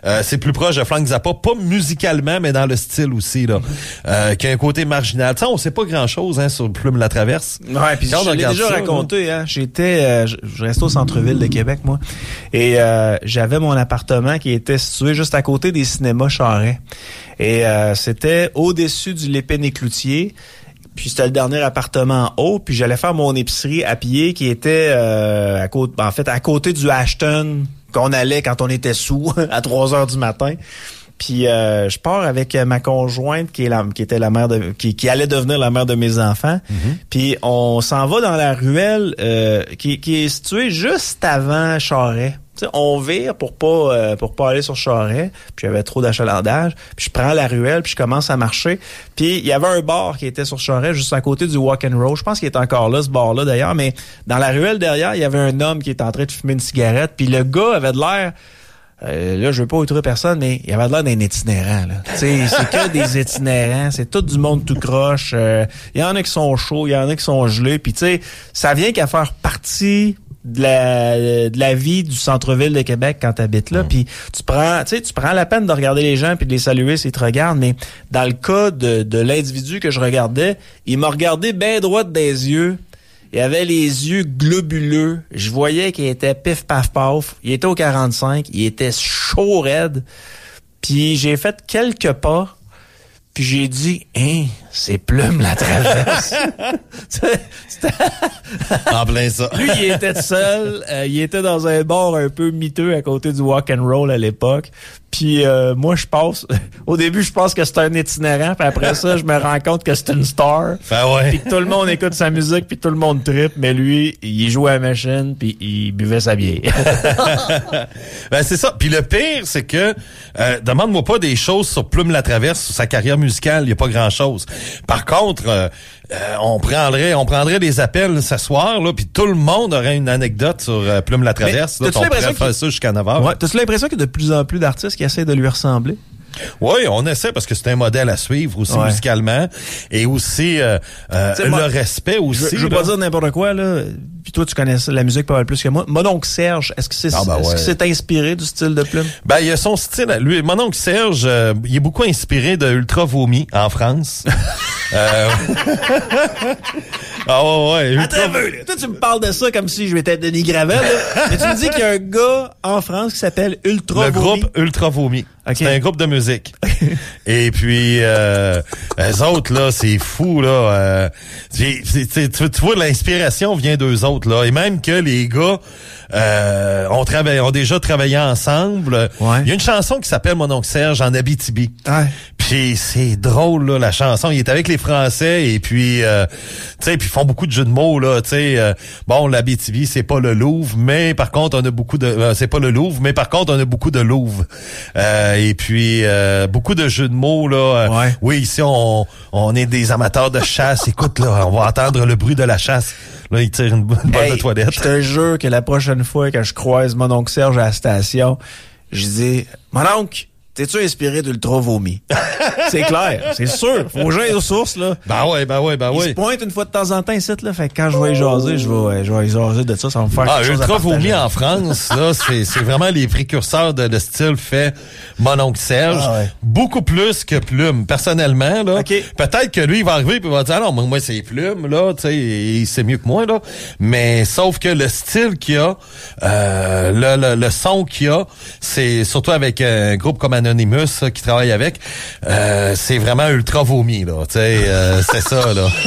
Euh, c'est plus proche de Frank Zappa, pas musicalement, mais dans le style aussi, là. Euh, qui a un côté marginal. Tu sais, on sait pas grand-chose hein, sur Plume la traverse. Ouais, puis je l'ai déjà ça, raconté. Hein, J'étais, euh, je, restais au centre-ville de Québec, moi, et euh, j'avais mon appartement qui était situé juste à côté des cinémas Charret. Et euh, c'était au-dessus du Lépine et Cloutier. Puis c'était le dernier appartement en haut. Puis j'allais faire mon épicerie à pied qui était euh, à côté, en fait, à côté du Ashton qu'on allait quand on était sous à 3 heures du matin. Puis euh, je pars avec euh, ma conjointe qui est la, qui était la mère de qui, qui allait devenir la mère de mes enfants. Puis on s'en va dans la ruelle euh, qui, qui est située juste avant Charret. On vire pour pas euh, pour pas aller sur Charret, puis il y avait trop d'achalandage. Puis je prends la ruelle, puis je commence à marcher. Puis il y avait un bar qui était sur Charret, juste à côté du Walk and Roll. Je pense qu'il est encore là, ce bar-là d'ailleurs. Mais dans la ruelle derrière, il y avait un homme qui était en train de fumer une cigarette. Puis le gars avait de l'air euh, là, je veux pas outrer personne, mais il avait l'air d'un itinérant. Là. Tu sais, c'est que des itinérants, c'est tout du monde tout croche. euh, Il y en a qui sont chauds, il y en a qui sont gelés. Puis tu sais, ça vient qu'à faire partie de la, de la vie du centre-ville de Québec quand tu habites là. Puis tu prends, tu sais, tu prends la peine de regarder les gens puis de les saluer s'ils te regardent. Mais dans le cas de, de l'individu que je regardais, il m'a regardé bien droit des yeux. Il avait les yeux globuleux. Je voyais qu'il était pif paf paf. Il était au 45. Il était chaud raide. Puis j'ai fait quelques pas. Puis j'ai dit, hein, c'est plume la traverse. C'était- En plein ça. lui, il était seul. Euh, il était dans un bar un peu miteux à côté du walk and roll à l'époque. Puis euh, moi, je pense... Au début, je pense que c'est un itinérant. Puis après ça, je me rends compte que c'est une star. Ben ouais. Puis que tout le monde écoute sa musique, puis tout le monde tripe. Mais lui, il jouait à la machine, puis il buvait sa bière. Ben c'est ça. Puis le pire, c'est que euh, demande-moi pas des choses sur Plume la Traverse, sur sa carrière musicale, il y a pas grand-chose. Par contre, euh, euh, on prendrait on prendrait des appels ce soir là, puis tout le monde aurait une anecdote sur euh, Plume la Traverse. Mais Là, on pourrait faire ça jusqu'à 9 heures? ouais. T'as-tu l'impression qu'il y a de plus en plus d'artistes qui essaient de lui ressembler? Oui, on essaie parce que c'est un modèle à suivre aussi Ouais. musicalement et aussi euh, euh, le respect Je, aussi. je veux là. pas dire n'importe quoi, là. Puis toi, tu connais la musique pas mal plus que moi. Mon oncle Serge, est-ce que c'est Ah, ben inspiré du style de plume? Ben, il a son style. Lui, mon oncle Serge, euh, il est beaucoup inspiré de Ultra Vomi en France. ah ouais, ouais. Attends un peu, là. Toi, tu me parles de ça comme si je m'étais Denis Gravel, là. Mais tu me dis qu'il y a un gars en France qui s'appelle Ultra le Vomi. groupe Ultra Vomi. Ok. C'est un groupe de musique. Et puis, euh, les autres, là, c'est fou, là. Euh, tu, tu vois, l'inspiration vient d'eux autres, là. Et même que les gars euh, ont, travaillé, ont déjà travaillé ensemble. Ouais. Il y a une chanson qui s'appelle Mon oncle Serge en Abitibi. Ouais. C'est drôle là, la chanson. Il est avec les Français et puis euh, tu sais, puis ils font beaucoup de jeux de mots là. Tu sais, euh, bon, la BTV c'est pas le Louvre, mais par contre on a beaucoup de, euh, c'est pas le Louvre, mais par contre on a beaucoup de Louvre. Euh, et puis euh, beaucoup de jeux de mots là. Ouais. Oui, ici on on est des amateurs de chasse. Écoute là, on va entendre le bruit de la chasse. Là, il tire une, bo- une balle Hey, de toilette. Je te jure que la prochaine fois que je croise mon oncle Serge à la station, je dis Mon oncle, t'es-tu inspiré d'Ultra Vomi? c'est clair, c'est sûr. Faut que aux sources, là. Ben ouais, ben ouais, ben se ouais. pointe une fois de temps en temps ici, là. Fait que quand je vais y jaser, je vais, je vais y jaser de ça. Ça va me faire Ah, quelque chose à Ultra partager. Vomi en France, là, c'est, c'est vraiment les précurseurs de le style fait mon oncle Serge. Ah ouais. Beaucoup plus que Plume. Personnellement, là. Ok. Peut-être que lui, il va arriver et il va dire, ah non, moi, moi, c'est Plume, là, tu sais, il sait mieux que moi, là. Mais, sauf que le style qu'il a, euh, le, le, le son qu'il a, c'est surtout avec un groupe comme Anonymous, là, qui travaille avec, euh, c'est vraiment ultra vomi, là. Tu sais, euh, c'est ça, là.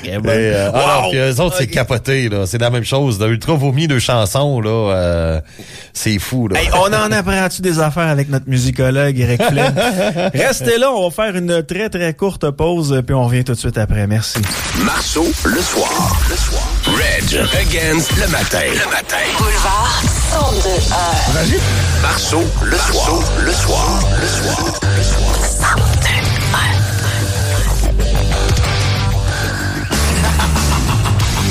C'est Et, bon. euh, alors Wow! que les autres, c'est capoté, là. C'est la même chose. Ultra vomi de chansons, là. euh, c'est fou, là. Hey, on en apprend-tu des affaires avec notre musicologue Eric Flynn? Restez là, on va faire une très très courte pause, puis on revient tout de suite après. Merci. Marceau, le soir. Le soir. Reg against le matin. Le matin. Boulevard 102 heures. Marceau, le soir. Le soir. Le soir. Le soir. 102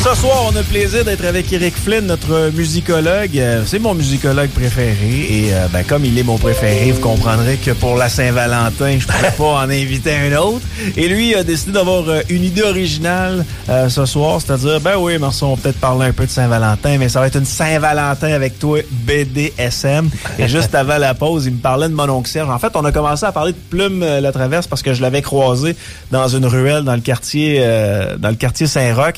Ce soir, on a le plaisir d'être avec Eric Flynn, notre musicologue. Euh, C'est mon musicologue préféré. Et euh, ben, comme il est mon préféré, vous comprendrez que pour la Saint-Valentin, je pourrais pas en inviter un autre. Et lui a décidé d'avoir euh, une idée originale ce soir, c'est-à-dire, ben oui, Marceau, on peut-être parler un peu de Saint-Valentin, mais ça va être une Saint-Valentin avec toi, BDSM. Et juste avant la pause, il me parlait de mon oncle. En fait, on a commencé à parler de Plume la Traverse parce que je l'avais croisé dans une ruelle dans le quartier, dans le quartier Saint-Roch.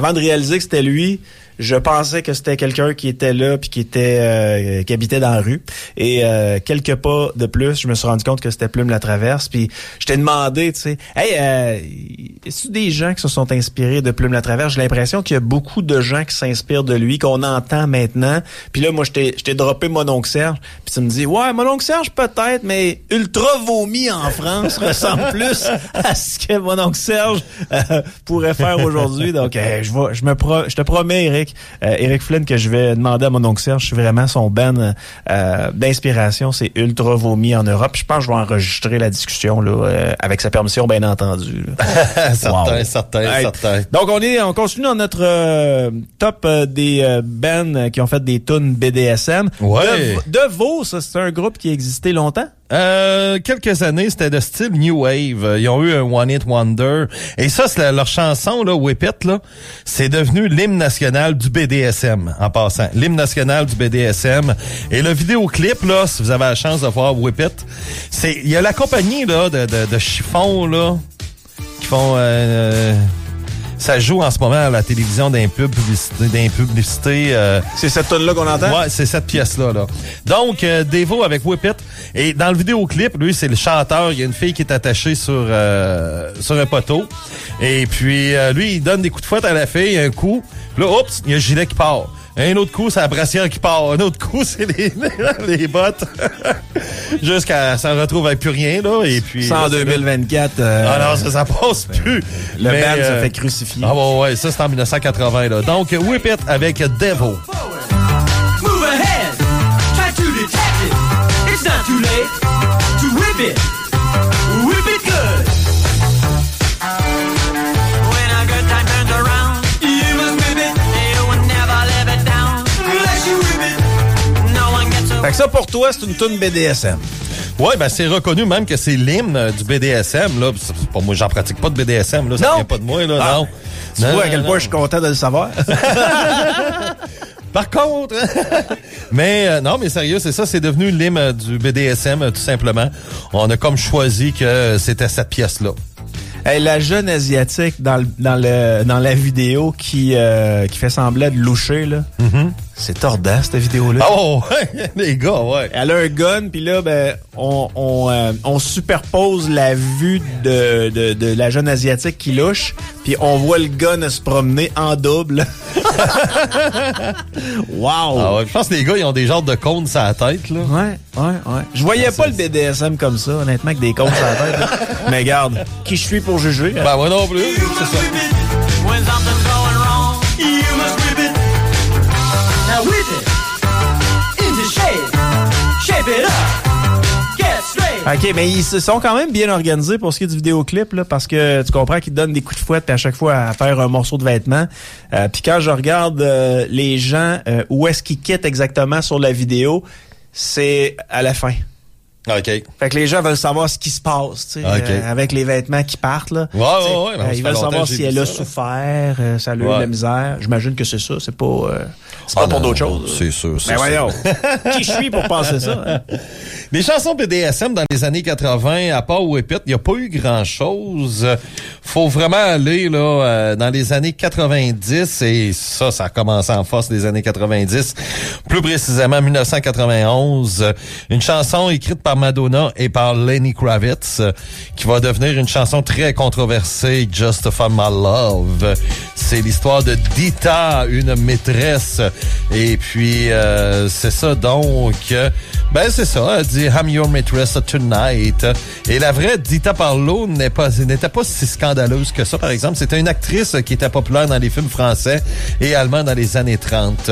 Avant de réaliser que c'était lui, je pensais que c'était quelqu'un qui était là puis qui était euh, qui habitait dans la rue. Et euh, quelques pas de plus je me suis rendu compte que c'était Plume la Traverse. Puis je t'ai demandé tu sais hey euh, est-ce des gens qui se sont inspirés de Plume la Traverse j'ai l'impression qu'il y a beaucoup de gens qui s'inspirent de lui qu'on entend maintenant. Puis là moi je t'ai droppé mon oncle Serge. Puis tu me dis ouais mon oncle Serge peut-être mais ultra vomi en France ressemble plus à ce que mon oncle Serge euh, pourrait faire aujourd'hui donc euh, je vais je me je te promets Eric euh, Eric Flynn que je vais demander à mon oncle Serge vraiment son band euh, d'inspiration c'est ultra vomi en Europe je pense que je vais enregistrer la discussion là euh, avec sa permission bien entendu certain, Wow. certain, Hey. certain. Donc on est on continue dans notre euh, top euh, des euh, bands qui ont fait des tunes BDSM. Ouais. De, de Vaux, ça c'est un groupe qui a existé longtemps? Euh, quelques années, c'était de style New Wave. Ils ont eu un One Hit Wonder. Et ça, c'est leur chanson, là, Whip It, là, c'est devenu l'hymne national du BDSM, en passant. L'hymne national du BDSM. Et le vidéoclip, là, si vous avez la chance de voir Whip It, c'est, il y a la compagnie, là, de chiffons, là, qui font, euh, ça joue en ce moment à la télévision d'un pub publicité, d'un publicité, euh, C'est cette tune là qu'on entend? Ouais, c'est cette pièce-là. Là. Donc, euh, Devo avec Whip It. Et dans le vidéoclip, lui, c'est le chanteur. Il y a une fille qui est attachée sur euh, sur un poteau. Et puis, euh, lui, il donne des coups de fouette à la fille, un coup. Puis là, oups, il y a le gilet qui part. Un autre coup, c'est la brassière qui part. Un autre coup, c'est les, les bottes. Jusqu'à ça retrouve avec plus rien. Là. Et puis, Ça en là, c'est là. 2024. euh, Ah non, ça, ça passe plus. le Mais, band se euh, fait crucifier. Ah ouais, ouais, ça c'est en 1980. Là. Donc, Whip It avec Devo. Move ahead. Try to detect it. It's not too late to whip it. Fait que ça pour toi, c'est une tune BDSM. Ouais, ben c'est reconnu même que c'est l'hymne euh, du BDSM là. Pas moi, j'en pratique pas de BDSM là, ça Non. vient pas de moi là, Ah. non. Tu Non, vois à quel non, point non. je suis content de le savoir. Par contre, mais euh, non, mais sérieux, c'est ça, c'est devenu l'hymne du BDSM euh, tout simplement. On a comme choisi que c'était cette pièce là. Hey, la jeune asiatique dans, le, dans, le, dans la vidéo qui, euh, qui fait semblant de loucher, là. C'est tordant, cette vidéo-là. Oh, ouais, les gars, ouais. Elle a un gun, puis là, ben, on, on, euh, on superpose la vue de, de, de la jeune asiatique qui louche, puis on voit le gun se promener en double. wow! Ah ouais, je pense que les gars, ils ont des genres de cônes sur la tête, là. Ouais, ouais, ouais. Je voyais Ah, pas le BDSM comme ça, honnêtement, avec des comptes sur la tête. là. Mais regarde, qui je suis pour juger? Ben, moi non plus. C'est ça. OK, mais ils se sont quand même bien organisés pour ce qui est du vidéoclip, là, parce que tu comprends qu'ils donnent des coups de fouette à chaque fois à faire un morceau de vêtement. Euh, puis quand je regarde euh, les gens, euh, où est-ce qu'ils quittent exactement sur la vidéo, c'est à la fin. OK. Fait que les gens veulent savoir ce qui se passe, tu sais, OK. euh, avec les vêtements qui partent, là. Ouais, ouais, ouais, euh, ils veulent savoir si elle a ça, souffert, euh, ça lui a eu de la misère. J'imagine que c'est ça, c'est pas, euh, c'est pas Ah, pour d'autres choses. C'est sûr, c'est Ben voyons, qui je suis pour penser ça? hein? Les chansons BDSM dans les années 80, à part Whip It, il n'y a pas eu grand-chose. Faut vraiment aller là euh, dans les années 90, et ça, ça a commencé en force les années 90, plus précisément 1991. euh, Une chanson écrite par Madonna et par Lenny Kravitz, euh, qui va devenir une chanson très controversée, Just for My Love. C'est l'histoire de Dita, une maîtresse. Et puis, euh, c'est ça donc... ben, c'est ça. Elle dit I'm your mistress tonight. Et la vraie Dita Parlo n'est pas, n'était pas si scandaleuse que ça, par exemple. C'était une actrice qui était populaire dans les films français et allemands dans les années 30.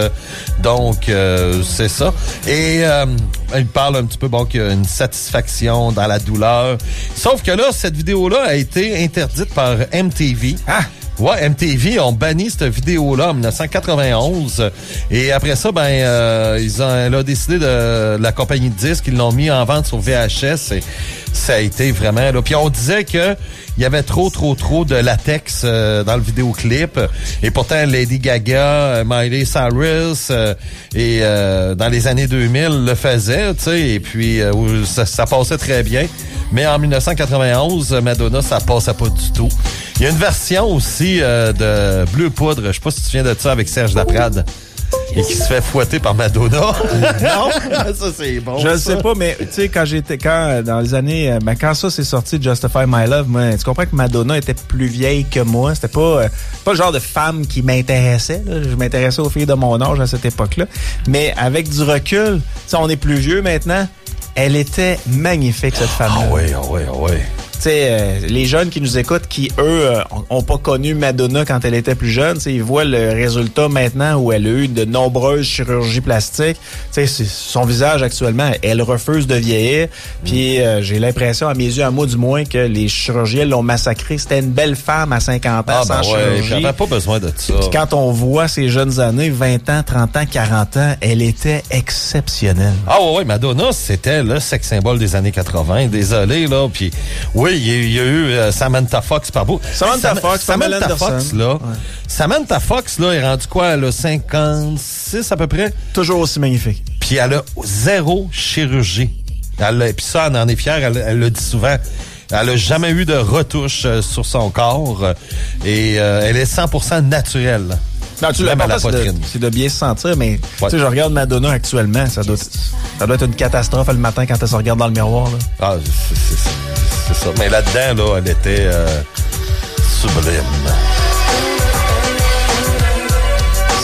Donc, euh, c'est ça. Et euh, elle parle un petit peu, bon, qu'il y a une satisfaction dans la douleur. Sauf que là, cette vidéo-là a été interdite par MTV. Ah! Ouais, MTV ont banni cette vidéo-là en 1991. Et après ça, ben, euh, ils ont, elle a décidé de la compagnie de disques, ils l'ont mis en vente sur VHS. Ça a été vraiment. Là. Puis on disait que il y avait trop, trop, trop de latex euh, dans le vidéoclip. Et pourtant, Lady Gaga, euh, Miley Cyrus euh, et dans les années 2000 le faisaient, tu sais. Et puis ça, ça passait très bien. Mais en 1991, Madonna, ça passait pas du tout. Il y a une version aussi de Bleu Poudre, je sais pas si tu viens de ça avec Serge Laprade. Et qui se fait fouetter par Madonna. non, ça c'est bon. Je ne sais pas, mais tu sais, quand j'étais, quand euh, dans les années, euh, ben, quand ça s'est sorti, Justify My Love, moi, tu comprends que Madonna était plus vieille que moi. C'était pas, euh, pas le genre de femme qui m'intéressait. là. Je m'intéressais aux filles de mon âge à cette époque-là. Mais avec du recul, on est plus vieux maintenant. Elle était magnifique cette femme-là. Ah oui, ah oui, ah oui. Euh, les jeunes qui nous écoutent, qui eux euh, ont- pas connu Madonna quand elle était plus jeune, tu sais, ils voient le résultat maintenant où elle a eu de nombreuses chirurgies plastiques. Tu sais, c'est- son visage actuellement, elle refuse de vieillir. Puis euh, j'ai l'impression, à mes yeux, à moi du moins, que les chirurgiens l'ont massacrée. C'était une belle femme à 50 ans Ah sans ben ouais, chirurgie. j'avais pas besoin de ça. Puis quand on voit ses jeunes années, 20 ans, 30 ans, 40 ans, elle était exceptionnelle. Ah ouais, ouais, Madonna, c'était le sex symbole des années 80. Désolé, là. Puis oui, a- il y a eu euh, Samantha Fox par bout. Samantha Fox, Samantha. Fox, là. Samantha Fox, là, est rendue quoi? Elle a 56 à peu près? Toujours aussi magnifique. Puis elle a zéro chirurgie. Elle, a- puis ça, elle en est fière, elle, elle le dit souvent. Elle a jamais eu de retouche euh, sur son corps euh, et euh, elle est 100% naturelle. Non, tu Même à la l'important, c'est de, poitrine. c'est de bien se sentir, mais Ouais. tu sais, je regarde Madonna actuellement, ça doit, ça doit être une catastrophe le matin quand elle se regarde dans le miroir. Là. Ah, c'est- c'est c'est- c'est ça. Mais là-dedans, là, elle était euh, sublime.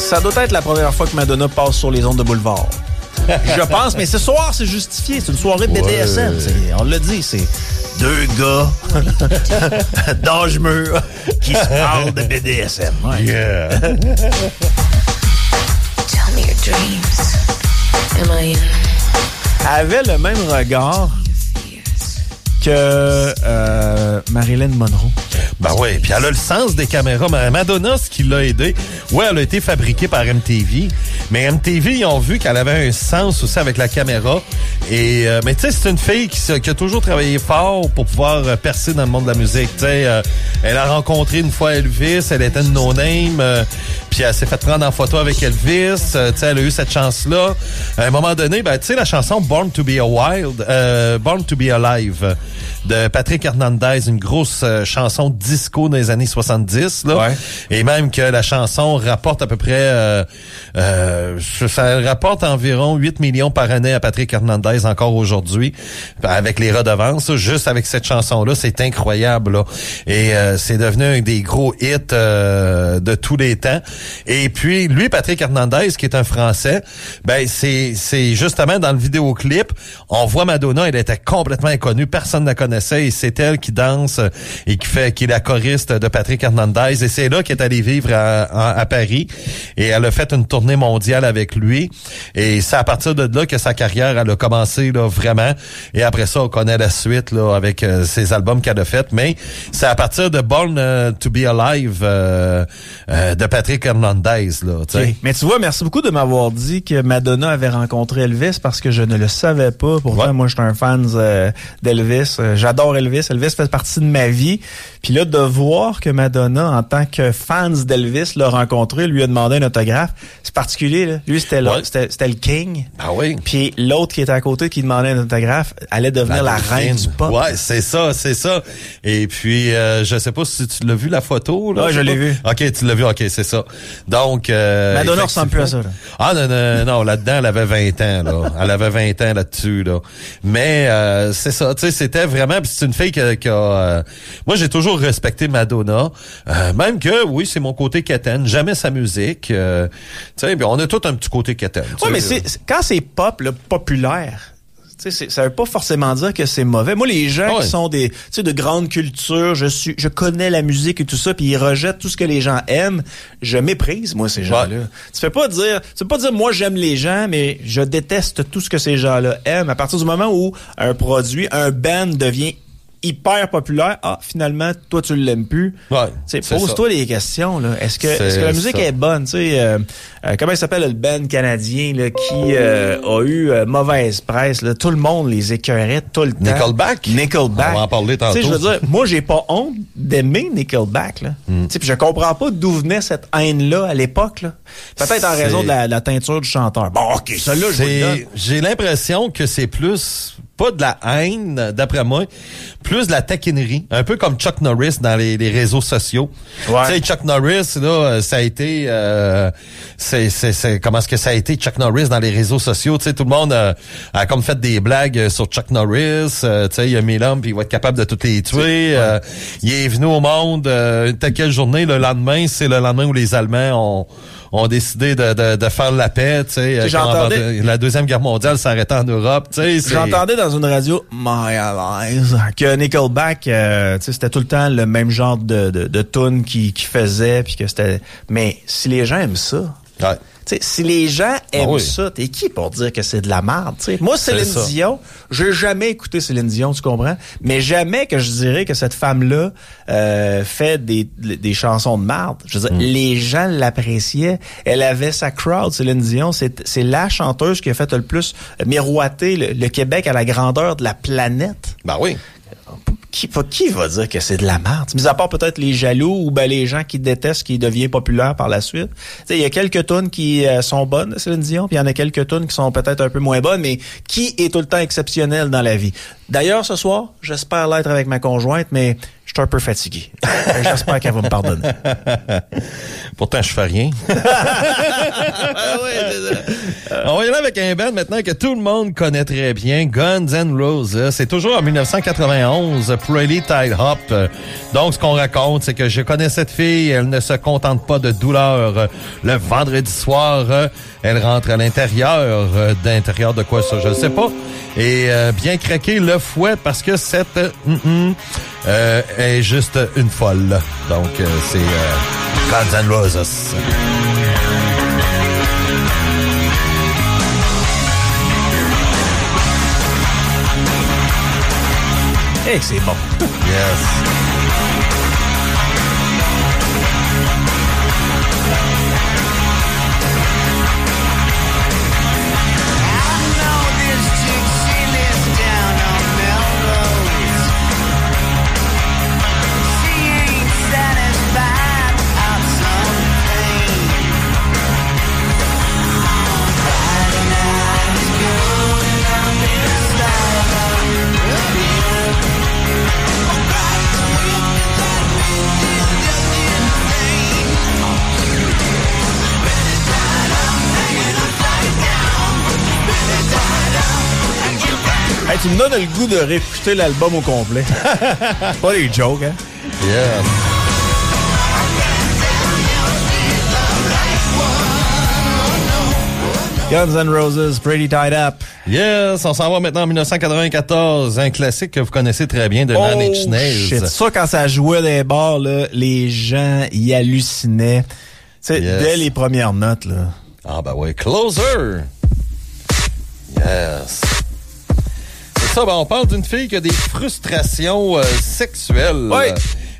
Ça doit être la première fois que Madonna passe sur les ondes de boulevard. je pense, mais ce soir, c'est justifié. C'est une soirée de BDSM. Ouais. On l'a dit, c'est deux gars d'âge mûr qui se parlent de BDSM. ouais. Yeah. Tell me your dreams. Am I in? Avait le même regard euh, Marilyn Monroe. Ben oui, puis elle a le sens des caméras. Ma- Madonna, ce qui l'a aidé, ouais, elle a été fabriquée par MTV, mais MTV, ils ont vu qu'elle avait un sens aussi avec la caméra. Et euh, mais tu sais, c'est une fille qui, qui a toujours travaillé fort pour pouvoir euh, percer dans le monde de la musique. Tu sais, euh, elle a rencontré une fois Elvis, elle était une no-name. euh, Puis elle s'est fait prendre en photo avec Elvis. Euh, tu sais, elle a eu cette chance-là. À un moment donné, ben, tu sais, la chanson Born to be a Wild, Born to be Alive de Patrick Hernandez, une grosse chanson disco dans les années 70. Là. Ouais. Et même que la chanson rapporte à peu près... Euh, euh, ça rapporte environ 8 millions par année à Patrick Hernandez encore aujourd'hui, avec les redevances. Juste avec cette chanson-là, c'est incroyable. Là. Et euh, c'est devenu un des gros hits euh, de tous les temps. Et puis, lui, Patrick Hernandez, qui est un Français, ben c'est c'est justement dans le vidéoclip, on voit Madonna, elle était complètement inconnue, personne ne la connaissait, et c'est elle qui danse et qui fait qui la choriste de Patrick Hernandez. Et c'est là qu'elle est allée vivre à, à- à Paris. Et elle a fait une tournée mondiale avec lui. Et c'est à partir de là que sa carrière elle a commencé là vraiment. Et après ça, on connaît la suite là avec euh, ses albums qu'elle a fait. Mais c'est à partir de Born euh, to be Alive euh, de Patrick Hernandez là. tu sais. Ok. Mais tu vois, merci beaucoup de m'avoir dit que Madonna avait rencontré Elvis parce que je ne le savais pas. Pourtant, Ouais. moi, je suis un fan d'Elvis. J'adore Elvis. Elvis fait partie de ma vie. Puis là, de voir que Madonna, en tant que fan d'Elvis, l'a rencontré, lui a demandé un autographe, c'est particulier. Là. Lui, c'était Ouais. le king. Ah oui. Puis l'autre qui était à côté qui demandait un autographe allait devenir la, reine du pop. Ouais, c'est ça, c'est ça. Et puis, euh, je sais pas si tu l'as vu la photo. Là, Ouais, je l'ai vu. Ok, tu l'as vu. Ok, c'est ça. Donc, euh, Madonna ressemble plus à ça, là. Ah non, non, non, là-dedans, elle avait 20 ans. Là. Elle avait 20 ans là-dessus. Là. Mais euh, c'est ça, tu sais, c'était vraiment... C'est une fille qui a... qui a, euh, moi, j'ai toujours respecté Madonna. Euh, même que, oui, c'est mon côté quétaine. Jamais sa musique. Euh, tu sais, puis on a tout un petit côté quétaine. Ouais, mais c'est quand c'est pop, là, populaire. Ça veut pas forcément dire que c'est mauvais. Moi, les gens ouais. qui sont des, tu sais, de grande culture, je suis, je connais la musique et tout ça, puis ils rejettent tout ce que les gens aiment. Je méprise moi ces gens-là. Tu fais pas dire, tu fais pas dire moi j'aime les gens, mais je déteste tout ce que ces gens-là aiment. À partir du moment où un produit, un band devient hyper populaire, ah finalement toi tu l'aimes plus. Ouais, pose-toi les questions là. Est-ce que est-ce que la musique ça. est bonne, tu sais euh, euh, comment il s'appelle le band canadien là, qui euh, a eu euh, mauvaise presse là, tout le monde les écœurait tout le temps. Nickelback? Nickelback. On va en parler tantôt. je veux dire, moi j'ai pas honte d'aimer Nickelback là. Tu sais, puis je comprends pas d'où venait cette haine là à l'époque là. Peut-être en raison de la, la teinture du chanteur. Bon, OK, je. J'ai l'impression que c'est plus pas de la haine, d'après moi, plus de la taquinerie. Un peu comme Chuck Norris dans les, les réseaux sociaux. Ouais. Tu sais, Chuck Norris, là, ça a été... euh, c'est, c'est, c'est- comment est-ce que ça a été, Chuck Norris, dans les réseaux sociaux? Tu sais, tout le monde euh, a comme fait des blagues euh, sur Chuck Norris. Euh, tu sais, il a mis l'homme, puis il va être capable de toutes les tuer. Il est venu au monde, euh, telle quelle journée, le lendemain, c'est le lendemain où les Allemands ont ont décidé de, de, de faire la paix, tu sais, la deuxième guerre mondiale s'arrêtait en Europe, tu sais. J'entendais dans une radio My Allies que Nickelback, euh, tu sais, c'était tout le temps le même genre de, de, de tune qui, qui faisait, puis que c'était. Mais si les gens aiment ça, Ouais. Tu sais, si les gens aiment oui. ça, t'es qui pour dire que c'est de la merde? Moi, Céline. Dion, j'ai jamais écouté Céline Dion, tu comprends? Mais jamais que je dirais que cette femme-là euh, fait des, des chansons de merde. Je veux dire, les gens l'appréciaient. Elle avait sa crowd, Céline Dion. C'est c'est la chanteuse qui a fait le plus miroiter le, le Québec à la grandeur de la planète. Ben oui. Qui, va- qui va dire que c'est de la merde? Mis à part peut-être les jaloux ou ben les gens qui détestent qui devient populaire par la suite. Il y a quelques tunes qui euh, sont bonnes Céline Dion, puis il y en a quelques tunes qui sont peut-être un peu moins bonnes, mais qui est tout le temps exceptionnel dans la vie? D'ailleurs, ce soir, j'espère l'être avec ma conjointe, mais je suis un peu fatigué. j'espère qu'elle va me pardonner. Pourtant, je fais rien. On va y aller avec un band maintenant que tout le monde connaît très bien, Guns N' Roses. C'est toujours en 1991, Pretty Tide Hop. Donc, ce qu'on raconte, c'est que je connais cette fille, elle ne se contente pas de douleur. Le vendredi soir, elle rentre à l'intérieur. D'intérieur de quoi ça, je ne sais pas. Et euh, bien craquer le fouet parce que cette euh, hum, hum, euh, est juste une folle. Donc, euh, c'est euh, Guns N' Roses. Eh, c'est bon. Yes. Tu me donnes le goût de réécouter l'album au complet. pas des jokes, hein? Yes. Guns N' Roses, Pretty Tied Up. Yes, on s'en va maintenant en 1994, un classique que vous connaissez très bien de Nails. shit. Ça, quand ça jouait dans les bars, là, les gens y hallucinaient. Tu sais, Yes. dès les premières notes, là. Ah ben oui, Closer. Yes. Ça, ben on parle d'une fille qui a des frustrations euh, sexuelles. Oui. Euh,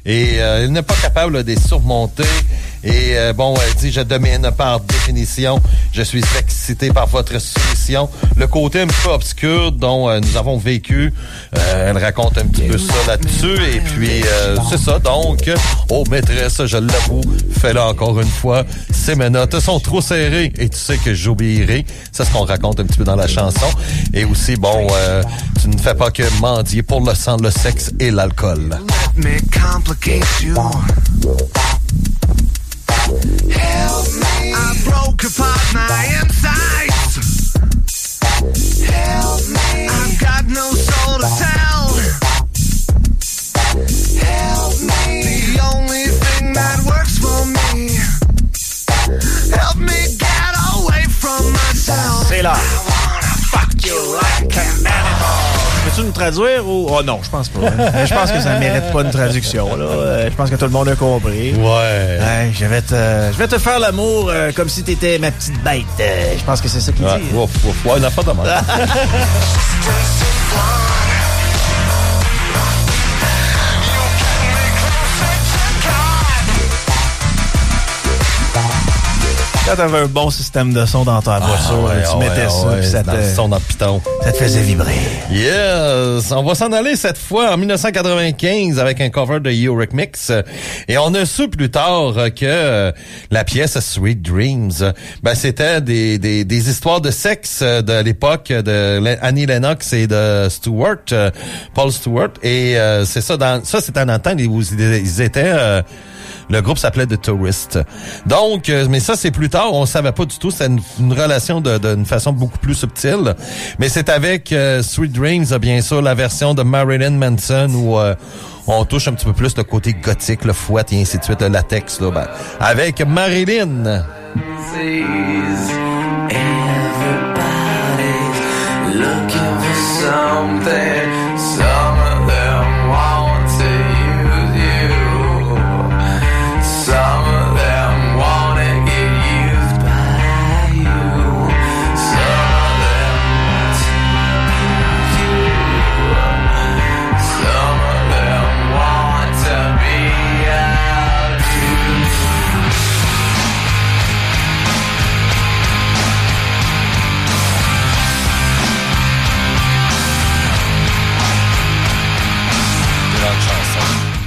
Et euh, elle n'est pas capable de les surmonter. Et euh, bon, elle dit, je domine par définition. Je suis excité par votre soumission. Le côté un peu obscur dont euh, nous avons vécu, euh, elle raconte un petit peu ça là-dessus. Et puis, euh, c'est ça. Donc, oh maîtresse, je l'avoue, fais-le encore une fois. C'est mes notes sont trop serrées et tu sais que j'obéirai. C'est ce qu'on raconte un petit peu dans la chanson. Et aussi, bon, euh, tu ne fais pas que mendier pour le sang, le sexe et l'alcool. Let me complicate you. Help me. I broke apart my insides. Help me. I've got no soul to tell. Help me. The only thing that works for me. Help me get away from myself. C'est Peux-tu nous traduire ou? Oh non, je pense pas. hein. Je pense que ça mérite pas une traduction, là. Euh, Je pense que tout le monde a compris. Ouais. Ouais, je vais te, je vais te faire l'amour euh, comme si t'étais ma petite bête. Euh, je pense que c'est ça qu'il Ouais, dit. ouf, ouf. Ouais, n'a pas de Quand t'avais un bon système de son dans ta voiture, Ah ouais, tu ouais, mettais ça, ouais, ça, dans te, le son dans le piton. ça te faisait vibrer. Yes! On va s'en aller cette fois en 1995 avec un cover de Eurythmics. Et on a su plus tard que euh, la pièce Sweet Dreams, ben, c'était des, des, des histoires de sexe euh, de l'époque de Annie Lennox et de Stewart, euh, Paul Stewart. Et euh, c'est ça, dans, ça c'était le temps ils ils étaient... le groupe s'appelait The Tourist. Donc, euh, mais ça, c'est plus tard. On savait pas du tout. C'était une, une relation de- d'une façon beaucoup plus subtile. Mais c'est avec euh, Sweet Dreams, euh, bien sûr, la version de Marilyn Manson où euh, on touche un petit peu plus le côté gothique, le fouet et ainsi de suite, le latex. Là, ben, avec Marilyn.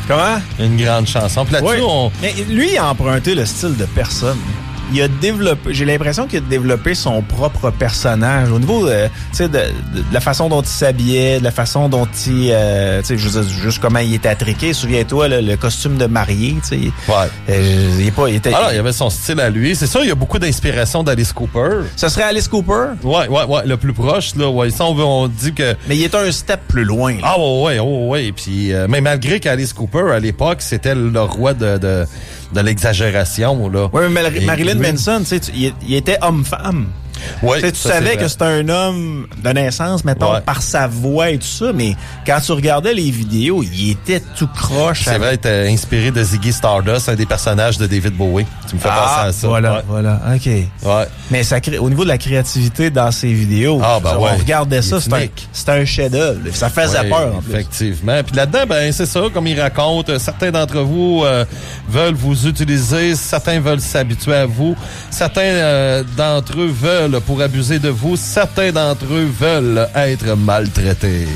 Comment? Une grande chanson. Puis là-dessus, Oui. on... Mais lui, il a emprunté le style de personne. Il a développé, j'ai l'impression qu'il a développé son propre personnage au niveau de, sais, de, de- de la façon dont il s'habillait, de la façon dont il, euh, tu sais, je veux dire, juste comment il était attriqué. Souviens-toi, le costume de marié, tu sais. Ouais. Euh, il est pas, il était, Alors, il y avait son style à lui. C'est ça, il y a beaucoup d'inspiration d'Alice Cooper. Ce serait Alice Cooper, Ouais, ouais, ouais, le plus proche, là. Ouais, ça, on, veut- on dit que... mais il est un step plus loin. là. Ah ouais, ouais, ouais, ouais. Puis, euh, mais malgré qu'Alice Cooper, à l'époque, c'était le roi de, de, de l'exagération, là. Ouais, mais Et Marilyn Manson, tu sais, il était homme-femme. Tu sais, savais que c'était un homme de naissance, mettons, Ouais. par sa voix et tout ça, mais quand tu regardais les vidéos, il était tout croche. C'est vrai, il était inspiré de Ziggy Stardust, un des personnages de David Bowie. Tu me fais Ah, penser à ça. voilà, Ouais. voilà, OK. Ouais. Mais ça crée, au niveau de la créativité dans ses vidéos, Ah, ben on regardait ça, c'était un, un chef-d'œuvre. Ça faisait peur, en plus. Effectivement. Puis là-dedans, ben c'est ça, comme il raconte, euh, certains d'entre vous euh, veulent vous utiliser, certains veulent s'habituer à vous, certains euh, d'entre eux veulent pour abuser de vous, certains d'entre eux veulent être maltraités.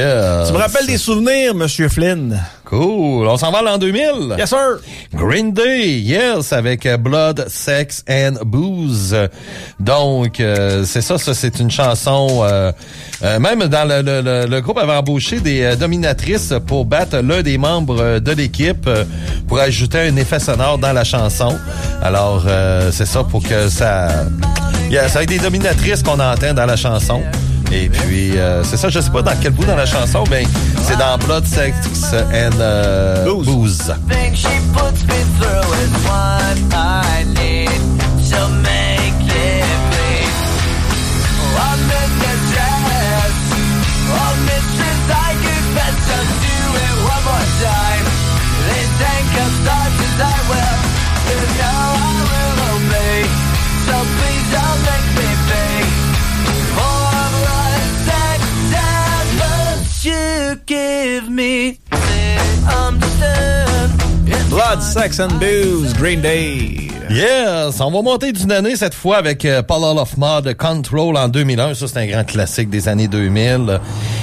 Yeah. Tu me rappelles des souvenirs, Monsieur Flynn? Cool. On s'en va l'an 2000. Yes, sir! Green Day, yes, avec euh, Blood, Sex and Booze. Donc, euh, c'est ça, ça c'est une chanson. euh, euh, même dans le, le- le- le groupe avait embauché des euh, dominatrices pour battre l'un des membres de l'équipe pour ajouter un effet sonore dans la chanson. Alors, euh, c'est ça pour que ça. Yeah, c'est avec des dominatrices qu'on entend dans la chanson. Et puis, euh, c'est ça, je sais pas dans quel bout dans la chanson, mais c'est dans Blood, Sex and euh, Booze. Booze. And Booze, Green Day. Yes, on va monter d'une année cette fois avec euh, Paul of Mod Control en 2001. Ça, c'est un grand classique des années 2000.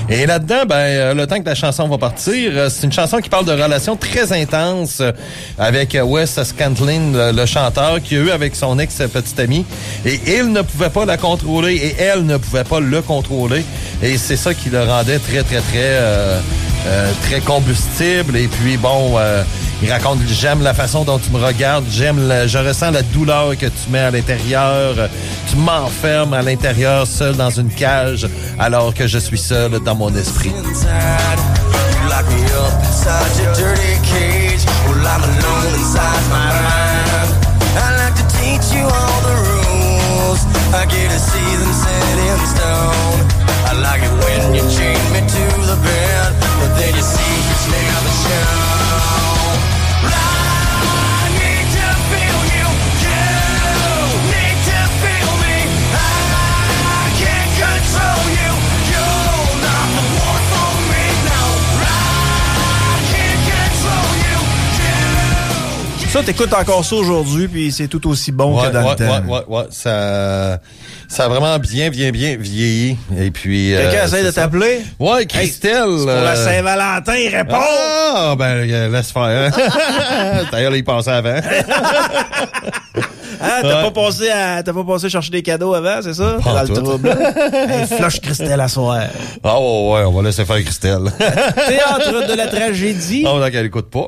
Et là-dedans, ben, euh, le temps que la chanson va partir, euh, c'est une chanson qui parle de relations très intenses avec Wes Scantlin, le chanteur, qui a eu avec son ex-petite amie. Et il ne pouvait pas la contrôler et elle ne pouvait pas le contrôler. Et c'est ça qui le rendait très, très, très... euh, euh, très combustible et puis bon euh, il raconte j'aime la façon dont tu me regardes j'aime la- je ressens la douleur que tu mets à l'intérieur tu m'enfermes à l'intérieur seul dans une cage alors que je suis seul dans mon esprit. You. I like you see it when you me to the bed, then never show. Ça, t'écoutes encore ça aujourd'hui, puis c'est tout aussi bon ouais, que dans ouais, le temps. ouais, ouais, ouais, ça ça a vraiment bien bien bien vieilli et puis euh, Quelqu'un essaie de t'appeler? ouais Christelle C'est pour la euh, Saint-Valentin, réponds! Ah, ben, euh, laisse faire. D'ailleurs, il passait avant. Hein, t'as Ouais. pas pensé à, t'as pas pensé chercher des cadeaux avant, c'est ça? Pas Dans le trouble. hey, flush Christelle à soir. Ah, ouais, ouais, on va laisser faire Christelle. Théâtre de la tragédie. Oh, donc, elle écoute pas.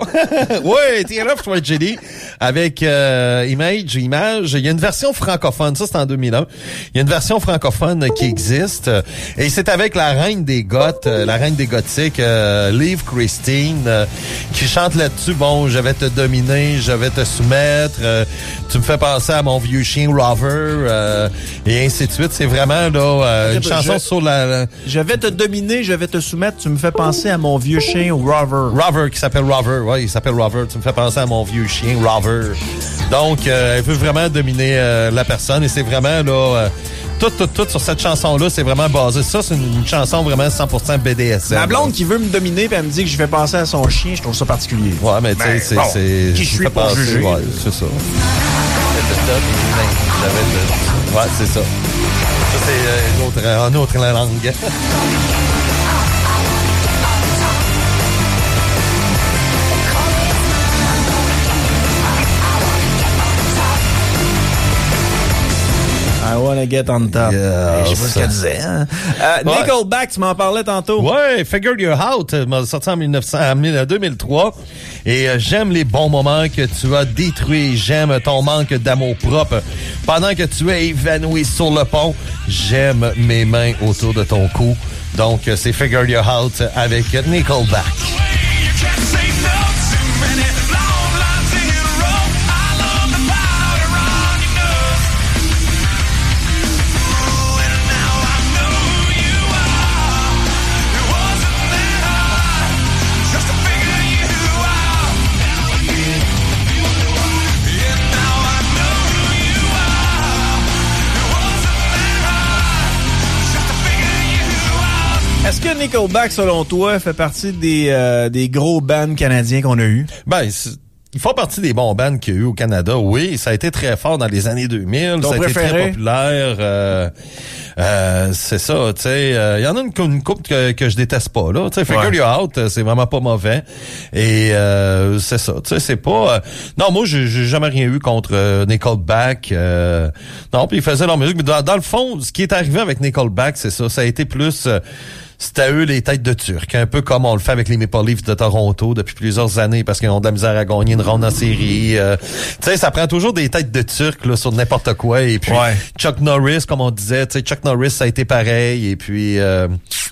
oui, Théâtre of Tragedy avec euh, Image, Image. Il y a une version francophone, ça c'est en 2001. Il y a une version francophone qui existe euh, et c'est avec la reine des Goths, euh, la reine des Gothiques, euh, Liv Christine, euh, qui chante là-dessus. Bon, je vais te dominer, je vais te soumettre. Tu me fais penser à mon vieux chien Rover euh, et ainsi de suite. C'est vraiment là euh, une chanson je- sur la, la- Je vais te dominer, je vais te soumettre. Tu me fais penser à mon vieux chien Rover. Rover, qui s'appelle Rover. Ouais, il s'appelle Rover. Tu me fais penser à mon vieux chien, Rover. Donc, euh, elle veut vraiment dominer euh, la personne et c'est vraiment, là, euh, tout, tout, tout sur cette chanson-là, c'est vraiment basé. Ça, c'est une, une chanson vraiment 100% BDSM. Ma blonde qui veut me dominer puis elle me dit que je fais penser à son chien, je trouve ça particulier. Ouais, mais tu sais, Ben, c'est... bon, qui je suis pour penser- juger? Ouais, c'est ça. Ouais, c'est ça. Ça, c'est euh, une autre, une autre langue. Wanna get on top. Je sais pas ce qu'elle disait. Hein? Euh, Ouais. Nickelback, tu m'en parlais tantôt. Ouais, Figure You Out euh, m'a sorti en 1900, en 1000 2003. Et euh, j'aime les bons moments que tu as détruits. J'aime ton manque d'amour propre. Pendant que tu es évanoui sur le pont, j'aime mes mains autour de ton cou. Donc, euh, c'est Figure You Out avec Nickelback. Que Nickelback, selon toi, fait partie des, euh, des gros bands canadiens qu'on a eu? Ben, ils font partie des bons bands qu'il y a eu au Canada. Oui, ça a été très fort dans les années 2000. Ton ça a été très populaire. euh, euh, c'est ça, tu sais. Il y en a une, une couple que, que je déteste pas, là. Tu sais, Figure Ouais. You Out, c'est vraiment pas mauvais. Et euh, c'est ça, tu sais, c'est pas... non, moi, j'ai jamais rien eu contre Nickelback. euh, non, puis ils faisaient leur musique. Mais dans, dans le fond, ce qui est arrivé avec Nickelback, c'est ça. Ça a été plus... c'était à eux les têtes de Turcs, un peu comme on le fait avec les Maple Leafs de Toronto depuis plusieurs années parce qu'ils ont de la misère à gagner une ronde en série. euh, tu sais, ça prend toujours des têtes de Turcs là, sur n'importe quoi. Et puis Ouais. Chuck Norris, comme on disait, tu sais, Chuck Norris, ça a été pareil. Et puis euh,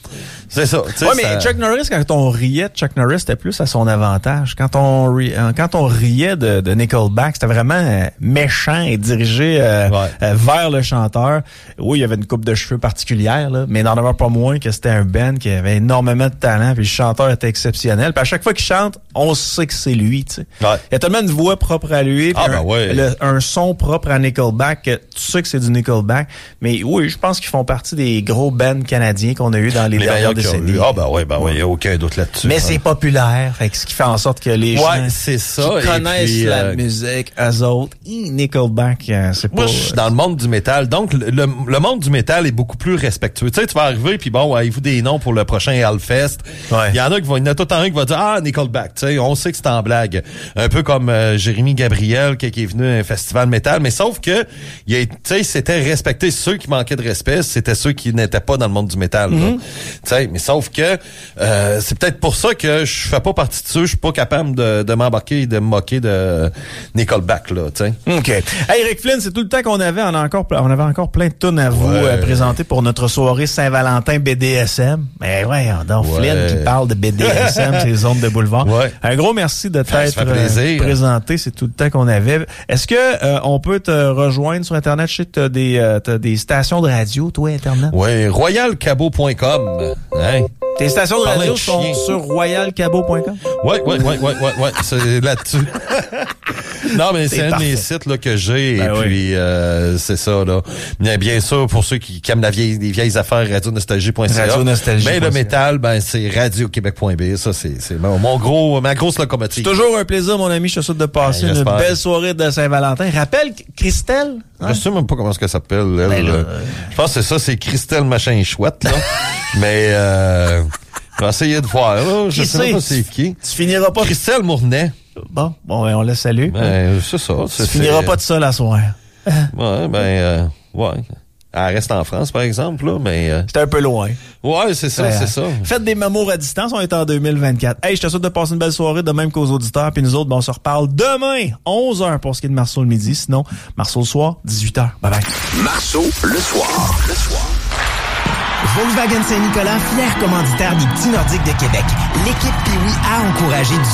c'est ça. Ouais, mais ça- Chuck Norris, quand on riait de Chuck Norris, c'était plus à son avantage. Quand on, ri- euh, quand on riait de, de Nickelback, c'était vraiment euh, méchant et dirigé euh, Ouais. euh, vers le chanteur. Oui, il y avait une coupe de cheveux particulière, là, mais n'en demeure pas moins que c'était un band qui avait énormément de talent, puis le chanteur était exceptionnel. Puis à chaque fois qu'il chante, on sait que c'est lui. tu sais. Ouais. Il y a tellement de voix propre à lui, puis Ah, un, ben ouais. le- un son propre à Nickelback, que tu sais que c'est du Nickelback. Mais oui, je pense qu'ils font partie des gros bands canadiens qu'on a eu dans les, les dernières meilleurs qu'il y a décennies. eu. Ah ben ouais, ben ouais, il y a aucun doute là-dessus. Mais hein. c'est populaire, fait ce qui fait en sorte que les Ouais, gens ça, qui connaissent puis, la euh, musique, eux autres, Nickelback, euh, c'est pas... Moi, je suis dans le monde du métal. Donc, le, le- le monde du métal est beaucoup plus respectueux. Tu sais, tu vas arriver, puis bon, avez-vous des noms pour le prochain Hellfest? Ouais. Il y en a qui vont, il y en a tout un qui va dire, ah, Nickelback. Tu sais, on sait que c'est en blague. Un peu comme euh, Jérémy Gabriel, qui, qui est venu à un festival métal. Mais sauf que, tu sais, c'était respecté. Ceux qui manquaient de respect, c'était ceux qui n'étaient pas dans le monde du métal. Mm-hmm. Tu sais, mais sauf que, euh, c'est peut-être pour ça que je fais pas partie de ceux, je suis pas capable de, de m'embarquer et de me moquer de Nickelback, là, tu sais. OK. Hey, Rick Flynn, c'est tout le temps qu'on avait. On, a encore, on avait encore plein de tunes à vous Ouais. euh, présenter pour notre soirée Saint-Valentin BDSM. Mais ouais, donc Ouais. Flynn qui parle de BDSM, ces zones de boulevard. Ouais. Un gros merci de t'être euh, présenté. C'est tout le temps qu'on avait. Est-ce que euh, on peut te rejoindre sur Internet? Je sais que t'as des, euh, t'as des stations de radio, toi, Internet. Ouais, royalcabo.com. Hein? Tes stations de radio sont chien. sur royalcabo.com? Ouais, ouais, ouais, ouais, ouais, ouais, c'est là-dessus. non, mais c'est un de parfait. mes sites là, que j'ai, Ben et oui. puis euh, c'est ça, là. Bien, bien sûr, pour ceux qui, qui aiment la vieille, les vieilles affaires, radionostalgie.ca. Radionostalgie.ca. Mais le métal, ben c'est radioquebec.b. Ça, c'est c'est mon, mon gros, ma grosse locomotive. Toujours un plaisir, mon ami. Je te souhaite de passer Ben, une belle soirée de Saint-Valentin. Rappelle Christelle. hein? Je sais même pas comment ça s'appelle, elle. Ben euh. Je pense que c'est ça, c'est Christelle Machin Chouette, là. mais euh, je vais essayer de voir, là. Je Qui sais pas c'est qui. Tu finiras pas. Christelle Mournet. Bon, bon, ben, on la salue. Ben, c'est ça. tu finiras pas de ça la soirée. Ouais, ben, euh, ouais. Elle reste en France, par exemple, là, mais... euh, C'était un peu loin. ouais, c'est ça, Ouais, c'est ça. Faites des mamours à distance, on est en 2024. Hey, je te souhaite de passer une belle soirée, de même qu'aux auditeurs. Puis nous autres, ben, on se reparle demain, 11h pour ce qui est de Marceau le midi. Sinon, Marceau le soir, 18h. Bye bye. Marceau le soir. Le soir. Volkswagen Saint-Nicolas, fier commanditaire des petits Nordiques de Québec. L'équipe Piwi a encouragé du